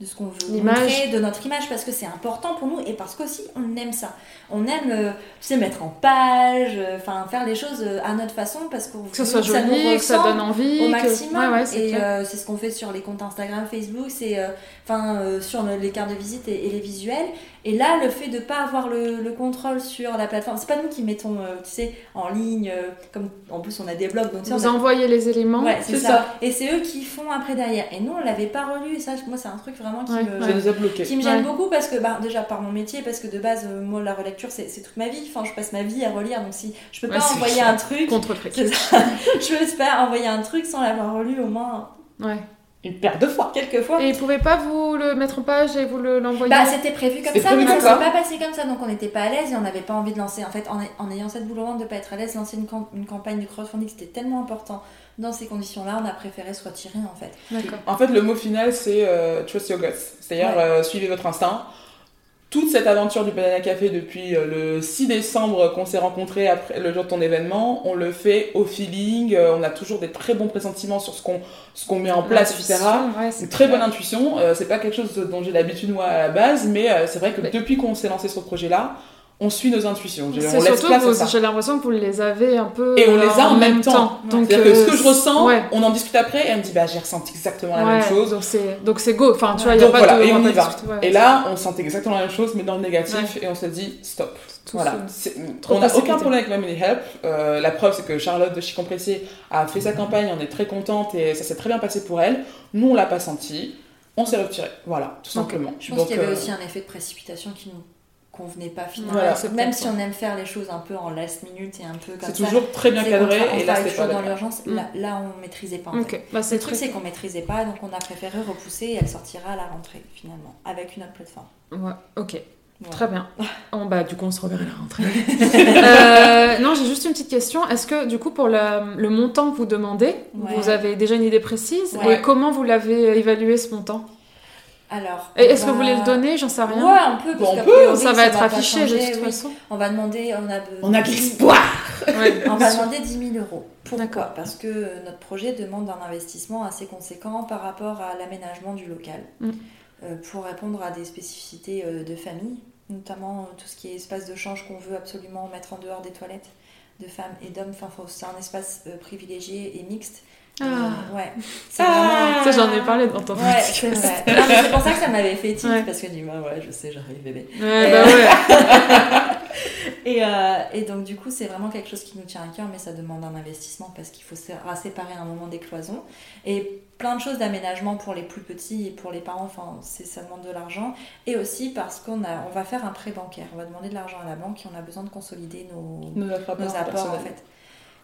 de ce qu'on veut montrer, de notre image, parce que c'est important pour nous et parce qu'aussi on aime ça. On aime, euh, tu sais, mettre en page, euh, faire les choses euh, à notre façon parce qu'on Que ça veut soit que ça nous joli, que ça donne envie. au que- maximum. Ouais, ouais, c'est et euh, c'est ce qu'on fait sur les comptes Instagram, Facebook, c'est enfin sur le- les cartes de visite et, et les visuels. Et là, le fait de pas avoir le, le contrôle sur la plateforme, c'est pas nous qui mettons, euh, tu sais, en ligne, euh, comme en plus on a des blogs, donc tu sais, Vous on a- envoyez les éléments. Ouais, c'est ça. ça. Et c'est eux qui font après derrière. Et nous, on l'avait pas relu. Et ça, moi, c'est un truc vraiment qui Ouais, me Ça nous a bloqué. qui me gêne Ouais. beaucoup parce que bah, déjà par mon métier parce que de base euh, moi la relecture c'est toute ma vie enfin je passe ma vie à relire donc si je peux Ouais, pas envoyer un truc Contre ça. je peux pas envoyer un truc sans l'avoir relu au moins Ouais. Une paire de fois. quelques fois. Et ils pouvaient pas vous le mettre en page et vous le- l'envoyer Bah, c'était prévu comme ça, prévu mais ça s'est pas passé comme ça, donc on n'était pas à l'aise et on n'avait pas envie de lancer. En fait, en, en ayant cette boule au ventre de pas être à l'aise, lancer une, cam- une campagne de crowdfunding, c'était tellement important. Dans ces conditions-là, on a préféré se retirer en fait. D'accord. En fait, le mot final, c'est euh, trust your guts. C'est-à-dire, Ouais. euh, suivez votre instinct. Toute cette aventure du Banana Café depuis euh, le 6 décembre qu'on s'est rencontrés après le jour de ton événement, on le fait au feeling. euh, on a toujours des très bons pressentiments sur ce qu'on ce qu'on met en place, etc. Ouais, Une très bonne intuition. euh, c'est pas quelque chose dont j'ai l'habitude moi à la base, mais euh, c'est vrai que Mais- depuis qu'on s'est lancé sur ce projet-là, on suit nos intuitions. C'est surtout place que j'ai l'impression que vous les avez un peu Et on les euh, a en même temps. Donc, C'est-à-dire que ce euh, que je ressens, ouais. on en discute après et elle me dit bah j'ai ressenti exactement la Ouais, même chose. Donc c'est go. Enfin, tu vois, il y a Donc pas voilà, de et on va y va. ouais, Et là, on sentait exactement la même chose, mais dans le négatif, et on s'est dit stop. tout Voilà. On n'a aucun problème avec Family Help. Euh, la preuve, c'est que Charlotte de Chicompressé a fait sa campagne, on est très contente et ça s'est très bien passé pour elle. Nous, on l'a pas senti. On s'est retiré. Voilà, tout simplement. Je pense qu'il y avait euh, aussi un effet de précipitation qui nous convenait pas finalement. Voilà, c'est Même si on aime faire les choses un peu en last minute et un peu comme c'est ça. toujours très bien c'est cadré et là, c'est toujours pas dans l'urgence. Mm. Là, là, on maîtrisait pas. En fait. Ok. Bah, c'est Le truc, c'est qu'on maîtrisait pas, donc on a préféré repousser et elle sortira à la rentrée finalement, avec une autre plateforme. Ouais, ok. Très bien. Bon, bah, du coup, on se reverra à la rentrée. Euh, non, j'ai juste une petite question. Est-ce que, du coup, pour le, le montant que vous demandez, Ouais. vous avez déjà une idée précise? Ouais. Et comment vous l'avez évalué ce montant? Alors. Est-ce que vous voulez le donner J'en sais rien. Ouais, on peut, parce Bon, on peut, ça va être affiché de toute oui. façon. On va demander, on a, On a de l'espoir Ouais. On va demander 10 000 euros. Pourquoi D'accord. Parce que notre projet demande un investissement assez conséquent par rapport à l'aménagement du local. Mm. Euh, pour répondre à des spécificités euh, de famille, notamment euh, tout ce qui est espace de change qu'on veut absolument mettre en dehors des toilettes de femmes et d'hommes. Enfin, c'est un espace privilégié et mixte. Ah. Euh, ouais. C'est Ah. Ça, j'en ai parlé dans ton. Ouais, c'est vrai. Non, mais c'est pour ça que ça m'avait fait tilt, Ouais. parce que du coup, ouais, je sais, j'arrive bébé. Ouais, bah ouais. Et, euh, et donc du coup, c'est vraiment quelque chose qui nous tient à cœur, mais ça demande un investissement parce qu'il faut sé- séparer un moment des cloisons. Et plein de choses d'aménagement pour les plus petits et pour les parents, enfin, c'est, ça demande de l'argent. Et aussi parce qu'on a, on va faire un prêt bancaire, on va demander de l'argent à la banque et on a besoin de consolider nos, Nos apports nos apports en fait.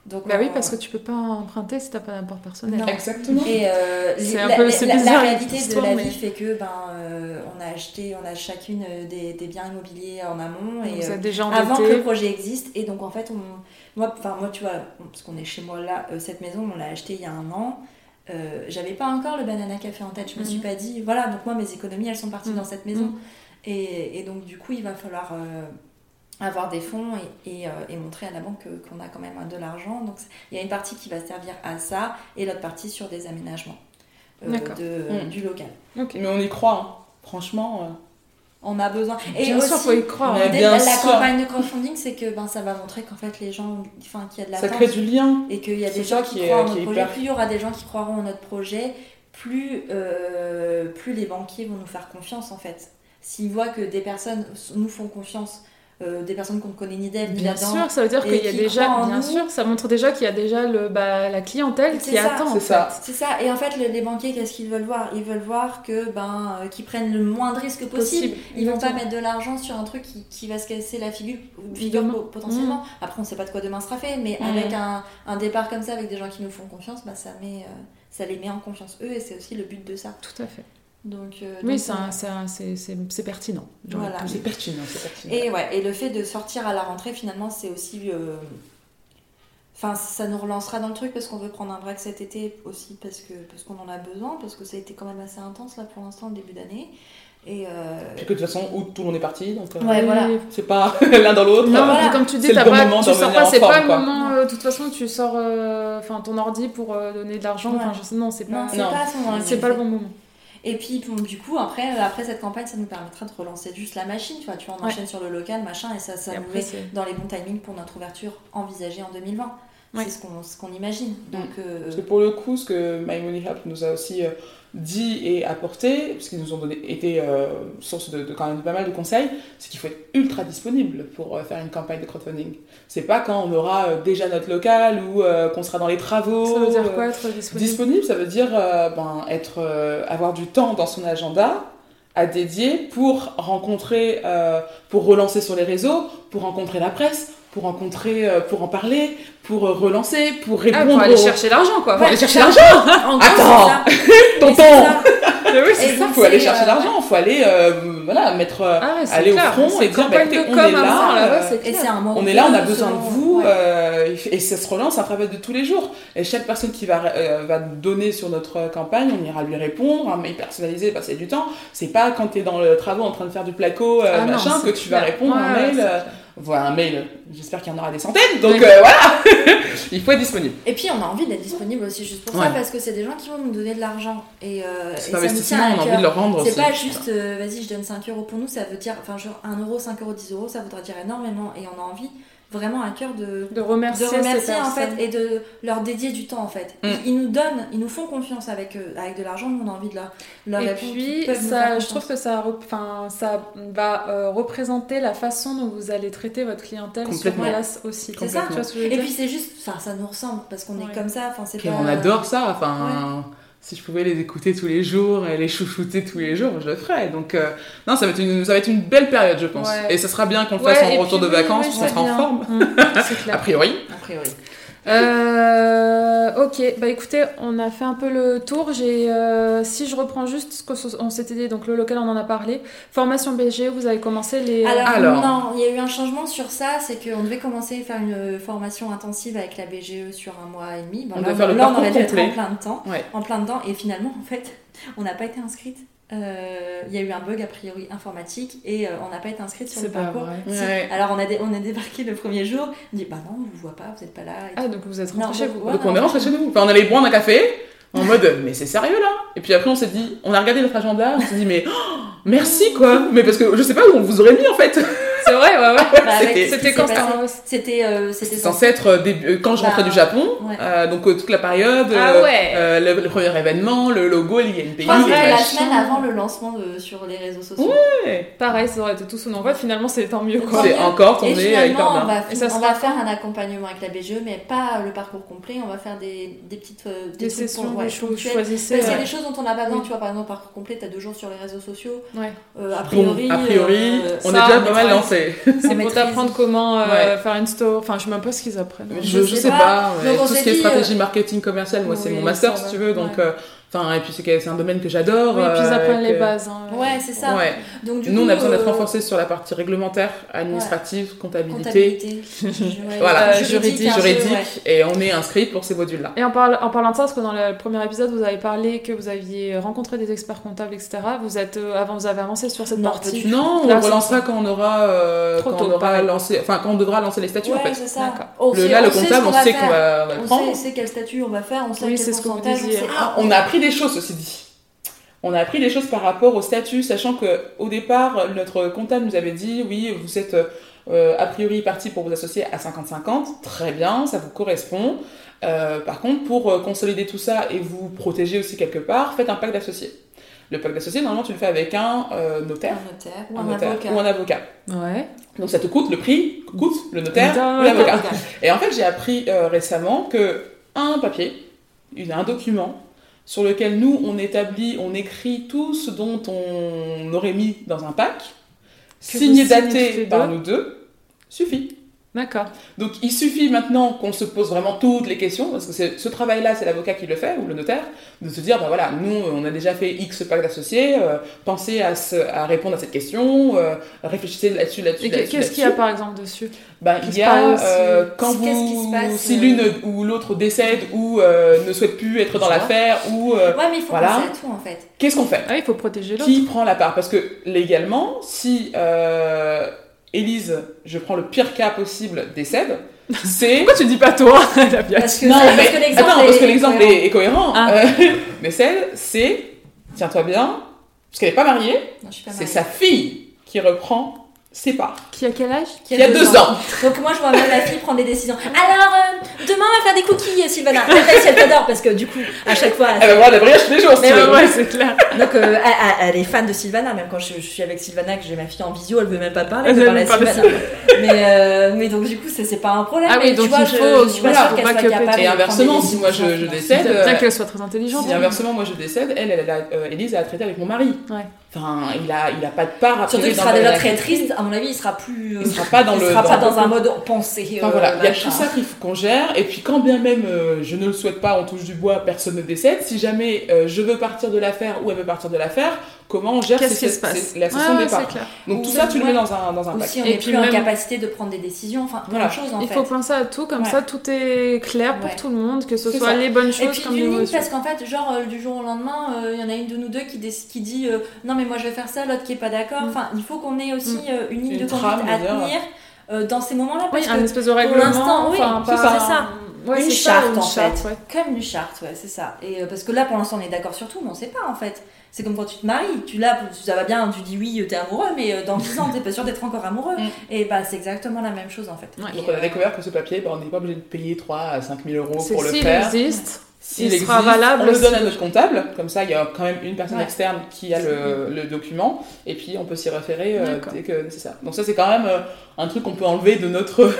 Donc, Bah oui, parce que tu peux pas emprunter si t'as pas d'apport personnel. Non. Exactement. Et euh, C'est un la, peu- la- c'est la- la bizarre, réalité de la mais- vie fait que ben euh, on a acheté, on a chacune euh, des, des biens immobiliers en amont et Vous euh, êtes déjà avant que le projet existe et donc en fait on moi enfin moi tu vois parce qu'on est chez moi là euh, cette maison on l'a achetée il y a un an euh, j'avais pas encore le banana café en tête je me suis Mhm. pas dit voilà donc moi mes économies elles sont parties Mhm. dans cette maison Mhm. et, et donc du coup il va falloir euh, avoir des fonds et, et, euh, et montrer à la banque que- qu'on a quand même de l'argent donc il y a une partie qui va servir à ça et l'autre partie sur des aménagements euh, de, Mhm. du local. Mais on y croit, hein. franchement. euh, on a besoin et Bien aussi, sûr, faut y croire. L'idée de la sûr. campagne de crowdfunding, c'est que ben, ça va montrer qu'en fait les gens, enfin qu'il y a de la Ça crée du lien. et qu'il y a des gens qui qui, est- croient en notre projet. hyper- Plus il y aura des gens qui croiront en notre projet, plus, euh, plus les banquiers vont nous faire confiance en fait. S'ils voient que des personnes nous font confiance, euh, des personnes qu'on ne connaît ni d'elles ni Bien sûr, ça veut dire qu'il y a déjà, bien nous. sûr, ça montre déjà qu'il y a déjà le, bah, la clientèle qui ça. attend. en C'est fait. ça. c'est ça. Et en fait, le- les banquiers, qu'est-ce qu'ils veulent voir? Ils veulent voir que ben, euh, qu'ils prennent le moins de risques possible. Possible. Ils vont pas mettre de l'argent sur un truc qui, qui va se casser la figure, figure potentiellement. Après, on sait pas de quoi demain sera fait, mais Mm. avec un, un départ comme ça, avec des gens qui nous font confiance, bah, ça, met, euh, ça les met en confiance eux, et c'est aussi le but de ça. Tout à fait. Donc, euh, Oui, c'est pertinent. Voilà. C'est pertinent. Et ouais, et le fait de sortir à la rentrée, finalement, c'est aussi. euh, Enfin, ça nous relancera dans le truc parce qu'on veut prendre un break cet été aussi parce que parce qu'on en a besoin, parce que ça a été quand même assez intense là pour l'instant le début d'année. Et euh, Puis que de toute façon, août, tout le monde est parti, donc euh, Ouais, Oui. voilà. c'est pas l'un dans l'autre. Non, Voilà. comme tu dis, bon pas, moment tu sors pas, c'est pas le moment. euh, De toute façon, tu sors, euh, enfin, ton ordi pour euh, donner de l'argent. Ouais. Enfin, non, c'est pas, non, c'est Non. pas le bon moment. Et puis bon, du coup, après, après cette campagne, ça nous permettra de relancer juste la machine. Tu vois, tu vois on Ouais. enchaîne sur le local, machin, et ça, ça Et nous après, met dans les bons timings pour notre ouverture envisagée en 2020. Ouais. C'est ce qu'on ce qu'on imagine. Donc, euh, Parce que pour le coup, ce que My Money Hub nous a aussi euh, dit et apporté, parce qu'ils nous ont donné, été euh, source de, de quand même pas mal de conseils, c'est qu'il faut être ultra disponible pour euh, faire une campagne de crowdfunding. C'est pas quand on aura euh, déjà notre local ou euh, qu'on sera dans les travaux. Ça veut dire quoi être disponible? Disponible, ça veut dire euh, ben, être, euh, avoir du temps dans son agenda à dédier pour rencontrer, euh, pour relancer sur les réseaux, pour rencontrer la presse, pour rencontrer, euh, pour en parler, pour euh, relancer, pour Ah, répondre. pour aller aux- chercher l'argent, quoi. Pour aller chercher ça- l'argent. Attends. ça. Tonton. ça. Ah Il faut aller chercher euh, l'argent, il faut aller euh, voilà, mettre, Ah ouais, aller clair. au front et dire bah, on est mort, là. Et un on est là, on a besoin de vous, ouais. euh, et ça se relance, un travail de tous les jours. Et chaque personne qui va, euh, va donner sur notre campagne, on ira lui répondre, un mail personnalisé, passer du temps. C'est pas quand tu es dans le travaux en train de faire du placo, euh, Ah machin, que tu vas répondre à un Ouais, mail. C'est euh, voilà, un mail, j'espère qu'il y en aura des centaines, donc Oui. euh, voilà, il faut être disponible. Et puis on a envie d'être disponible aussi juste pour Ouais. ça parce que c'est des gens qui vont nous donner de l'argent et, euh, ça nous investissement, tient à on a envie de le rendre aussi. C'est pas juste euh, vas-y je donne 5 euros pour nous, ça veut dire enfin genre 1 euro, 5 euros, 10 euros, ça voudra dire énormément et on a envie vraiment à cœur de, De remercier, de remercier en fait et de leur dédier du temps en fait. Mm. Ils, ils nous donnent, ils nous font confiance avec, euh, avec de l'argent, nous on a envie de leur, leur Et répondre. puis, ça, je trouve que ça, enfin, ça va euh, représenter la façon dont vous allez traiter votre clientèle sur Complètement. place aussi. C'est ça. Tu vois ce que je veux Et dire puis c'est juste, enfin ça nous ressemble parce qu'on est Ouais. comme ça, enfin c'est pas... on adore ça, enfin. Si je pouvais les écouter tous les jours et les chouchouter tous les jours, je le ferais. Donc, euh, non, ça va, être une, ça va être une belle période, je pense. Ouais. Et ça sera bien qu'on le Ouais, fasse en retour puis de oui, vacances, oui, qu'on c'est sera en forme. Mm, c'est A clair. priori. A priori. Euh, ok, bah écoutez, on a fait un peu le tour. J'ai, euh, si je reprends juste ce qu'on s'était dit, donc le local, on en a parlé. Formation BG, vous avez commencé les. Alors, Alors. non, il y a eu un changement sur ça, c'est qu'on devait commencer à faire une formation intensive avec la BGE sur un mois et demi. Bon, On là, doit faire le là, on aurait dû être en plein de temps, Ouais. en plein dedans, et finalement, en fait, on n'a pas été inscrite. Euh, Il y a eu un bug a priori informatique et euh, on n'a pas été inscrite sur le c'est pas parcours. vrai. Si. Ouais. Alors on a, dé- on a débarqué le premier jour, on dit bah non, on vous voit pas, vous êtes pas là. et Ah, tout. donc vous êtes rentré chez vous. ouais. Donc on est rentré chez nous. Enfin, on allait boire un café en mode mais c'est sérieux là? Et puis après on s'est dit, on a regardé notre agenda, on s'est dit mais oh, merci quoi Mais parce que je sais pas où on vous aurait mis en fait C'est vrai, ouais, ouais. Bah, C'était- quand c'était euh, censé être euh, début- euh, quand je rentrais Bah, du Japon, ouais. euh, donc euh, toute la période, Ah ouais. le, le premier événement, le logo, l'INPI, c'était la semaine avant le lancement de, sur les réseaux sociaux. Ouais. Pareil, ça aurait été tout sous nos voix. Finalement, c'est tant mieux, C'est encore Et tombé hyper finalement, on va, Et ça on va faire un accompagnement avec la BGE, mais pas le parcours complet. On va faire des, des petites euh, Des trucs sessions, des choses, choisissez. Parce qu'il y a des choses dont on n'a pas besoin, tu vois, par exemple, parcours complet, t'as deux jours sur les réseaux sociaux. A priori, a priori, on est déjà pas mal lancé. C'est pour t'apprendre comment euh, Ouais. faire une store. Enfin, je sais même pas ce qu'ils apprennent. Je, Je sais sais pas. pas, ouais. Tout ce qui est dit, stratégie marketing commerciale, moi c'est mon master si tu veux, donc ouais. euh, enfin et puis c'est un domaine que j'adore. Oui, et puis ils euh, apprennent les bases. hein. Ouais, c'est ça. Ouais. Donc, du Nous coup, on a besoin d'être euh, renforcés sur la partie réglementaire, administrative, comptabilité, Comptabilité. Voilà, euh, juridique, juridique, ouais. et on est inscrit pour ces modules-là. Et en, parle- en parlant de ça, parce que dans le premier épisode, vous avez parlé que vous aviez rencontré des experts comptables, etc. Vous êtes, euh, avant, vous avez avancé sur cette Non, partie. Non, on relancera ça. quand on aura, euh, quand tôt, on aura lancé, enfin quand on devra lancer les statuts en Ouais, fait. c'est ça. Le, là, le on comptable, on sait qu'on va, le On prendre. sait, quel statut on va faire, on sait Oui, quel c'est ce que vous pourcentage, on disiez. sait- Ah, on a appris des choses, ceci dit. On a appris des choses par rapport au statut, sachant que au départ, notre comptable nous avait dit oui, vous êtes euh, a priori parti pour vous associer à 50-50. Très bien, ça vous correspond. Euh, par contre, pour euh, consolider tout ça et vous protéger aussi quelque part, faites un pacte d'associés. Le pacte d'associés, normalement, tu le fais avec un euh, notaire, Un notaire ou un un, notaire avocat. ou un avocat. Ouais. Donc ça te coûte le prix, coûte le notaire ou l'avocat. Avocat. Et en fait, j'ai appris euh, récemment que un papier, il y a un document sur lequel nous, on établit, on écrit tout ce dont on aurait mis dans un pack, Que signé, daté par nous deux, suffit. D'accord. Donc il suffit maintenant qu'on se pose vraiment toutes les questions, parce que ce travail-là, c'est l'avocat qui le fait, ou le notaire, de se dire, ben voilà, nous, on a déjà fait X packs d'associés, euh, pensez à, se- à répondre à cette question, euh, réfléchissez là-dessus, là-dessus, Et là-dessus. qu'est-ce qu'il y a par exemple dessus? Ben, il y a passe, euh, quand si- qu'est-ce qui se vous, passe, si euh, l'une ou l'autre décède ou euh, ne souhaite plus être dans l'affaire ou euh, Ouais, mais il faut Voilà. penser à tout en fait. qu'est-ce qu'on fait? Ah, il faut protéger l'autre. Qui prend la part? Parce que légalement, si euh, Élise, je prends le pire cas possible, décède, c'est Pourquoi tu dis pas toi Parce que, non, mais parce que l'exemple attends, parce que est- l'exemple cohérent. est, est cohérent. Ah. Euh, décède, c'est tiens-toi bien, parce qu'elle n'est pas mariée, Non, je suis pas c'est sa fille qui reprend ses parts. Qui a quel âge? Qui a deux ans. Donc moi je vois même la fille prendre des décisions. Alors euh, demain on va faire des cookies Sylvana. Elle fait si elle t'adore parce que du coup à chaque fois. Elle va voir la brioche tous les jours, si Mais tu ouais, veux. Ouais, c'est clair. Donc euh, elle, elle- elle est fan de Sylvana même quand je, je suis avec Sylvana que j'ai ma fille en visio elle veut même pas parler Elle de veut parler Sylvana. mais euh, mais donc du coup c'est pas un problème. Ah oui, mais donc tu vois, il je, faut- je suis pas voilà, sûre qu'elle soit que capable. Et inversement, si moi je, je décède, Bien euh, qu'elle soit très intelligente. Si inversement moi je décède, elle, elle, a euh, Élise a traité avec mon mari. Ouais. Enfin, il a, il a pas de part à Surtout qu'il sera déjà Banana très triste, à mon avis, il sera plus. Il sera pas dans il le. sera pas dans- dans un mode pensée. Enfin euh, voilà, il y a tout ça qu'il faut qu'on gère. Et puis quand bien même euh, je ne le souhaite pas, on touche du bois, personne ne décède. Si jamais euh, je veux partir de l'affaire ou elle veut partir de l'affaire, comment on gère Qu'est-ce ces- qui se passe ces- la session Ouais, départ. Donc tout Ou- ça, tu le mets dans un, dans un pack. Aussi, on Et puis plus en même- capacité de prendre des décisions, enfin plein Voilà. de choses en Il fait. faut penser à tout, comme Ouais. ça tout est clair pour Ouais. tout le monde, que ce C'est soit ça. les bonnes Et choses puis comme les mauvaises parce qu'en fait, genre euh, du jour au lendemain, euh, il y en a une de nous deux qui, qui dit euh, non mais moi je vais faire ça, l'autre qui est pas d'accord. Mm. Enfin, il faut qu'on ait aussi euh, une ligne Une de conduite à tenir euh, dans ces moments-là. Oui, Parce un que espèce de règlement, l'instant, oui, enfin, c'est ça. Ouais, une c'est ça, charte une en charte, fait, ouais. comme une charte, ouais, c'est ça. Et euh, parce que là, pour l'instant, on est d'accord sur tout, mais on sait pas en fait. C'est comme quand tu te maries, tu là, ça va bien, tu dis oui, t'es amoureux, mais euh, dans 10 ans, t'es pas sûr d'être encore amoureux. Mm. Et bah, c'est exactement la même chose en fait. Ouais. Donc on a découvert que ce papier, bah, on n'est pas obligé de payer 3 à 5 000 euros pour le s'il faire. existe, S'il il existe, sera valable on le donne à notre comptable, comme ça il y a quand même une personne Ouais. externe qui a le, le document, et puis on peut s'y référer euh, dès que nécessaire. Donc ça c'est quand même euh, un truc qu'on peut enlever de notre,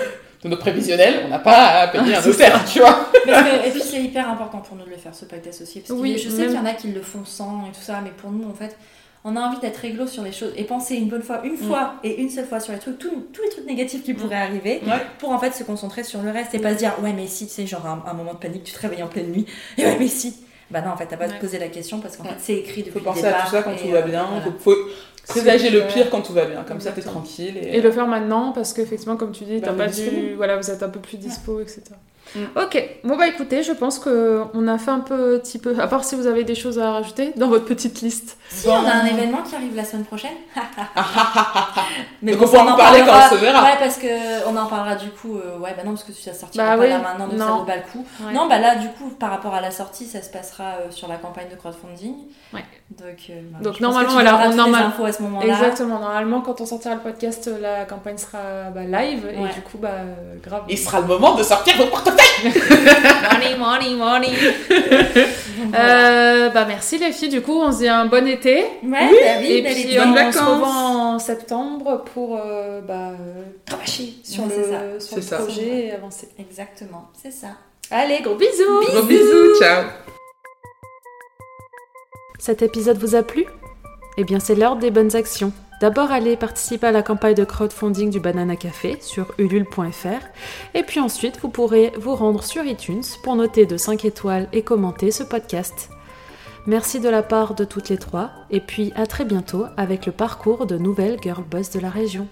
de notre prévisionnel, on n'a pas à payer un notaire, tu vois. Que- et puis c'est hyper important pour nous de le faire, ce pacte associé. Parce que Oui, je sais même- qu'il y en a qui le font sans et tout ça, mais pour nous, en fait, on a envie d'être réglo sur les choses et penser une bonne fois, une fois et une seule fois sur les trucs, tous tous les trucs négatifs qui pourraient arriver, Ouais. pour en fait se concentrer sur le reste et pas se dire ouais, mais si, tu sais, genre un, un moment de panique, tu te réveilles en pleine nuit, et ouais, mais si. Bah non, en fait, t'as pas à te Ouais. poser la question parce qu'en Ouais. fait, c'est écrit Il faut depuis le penser départ. à tout ça quand et, tout va euh, bien, voilà. faut, faut présager le pire quand tout va bien, comme ça t'es tranquille. Et, Et le faire maintenant parce qu'effectivement, comme tu dis, Bah, t'as pas disponible. Voilà, vous êtes un peu plus dispo, etc. Mm. Ok, bon bah écoutez, je pense qu'on a fait un petit peu. À part si vous avez des choses à rajouter dans votre petite liste. Si on a un événement qui arrive la semaine prochaine. mais Donc bon, on pourra ça, en parler quand on se verra. Ouais, parce que on en parlera du coup. euh, ouais, bah non, parce que tu as sorti Bah pas oui, là maintenant, donc ça non. vaut pas le coup. Ouais. Non, bah là, du coup, par rapport à la sortie, ça se passera euh, sur la campagne de crowdfunding. Ouais. Donc, euh, bah, Donc, normalement, voilà, on- normal- à ce moment-là. Exactement, normalement, quand on sortira le podcast, la campagne sera bah, live et du coup, bah euh, grave. Il sera le moment de sortir vos portefeuilles Money, money, money. Euh, bah merci les filles, du coup, on se dit un bon été. Ouais, bah oui, Et puis on se revoit en septembre pour euh, bah, euh, cravacher sur Ouais, le, sur le ça. projet et avancer. Exactement, c'est ça. Allez, gros bisous Gros bisous, ciao Cet épisode vous a plu? Eh bien, c'est l'heure des bonnes actions. D'abord, allez participer à la campagne de crowdfunding du Banana Café sur ulule.fr. Et puis ensuite, vous pourrez vous rendre sur iTunes pour noter de 5 étoiles et commenter ce podcast. Merci de la part de toutes les trois. Et puis, à très bientôt avec le parcours de nouvelles girl boss de la région.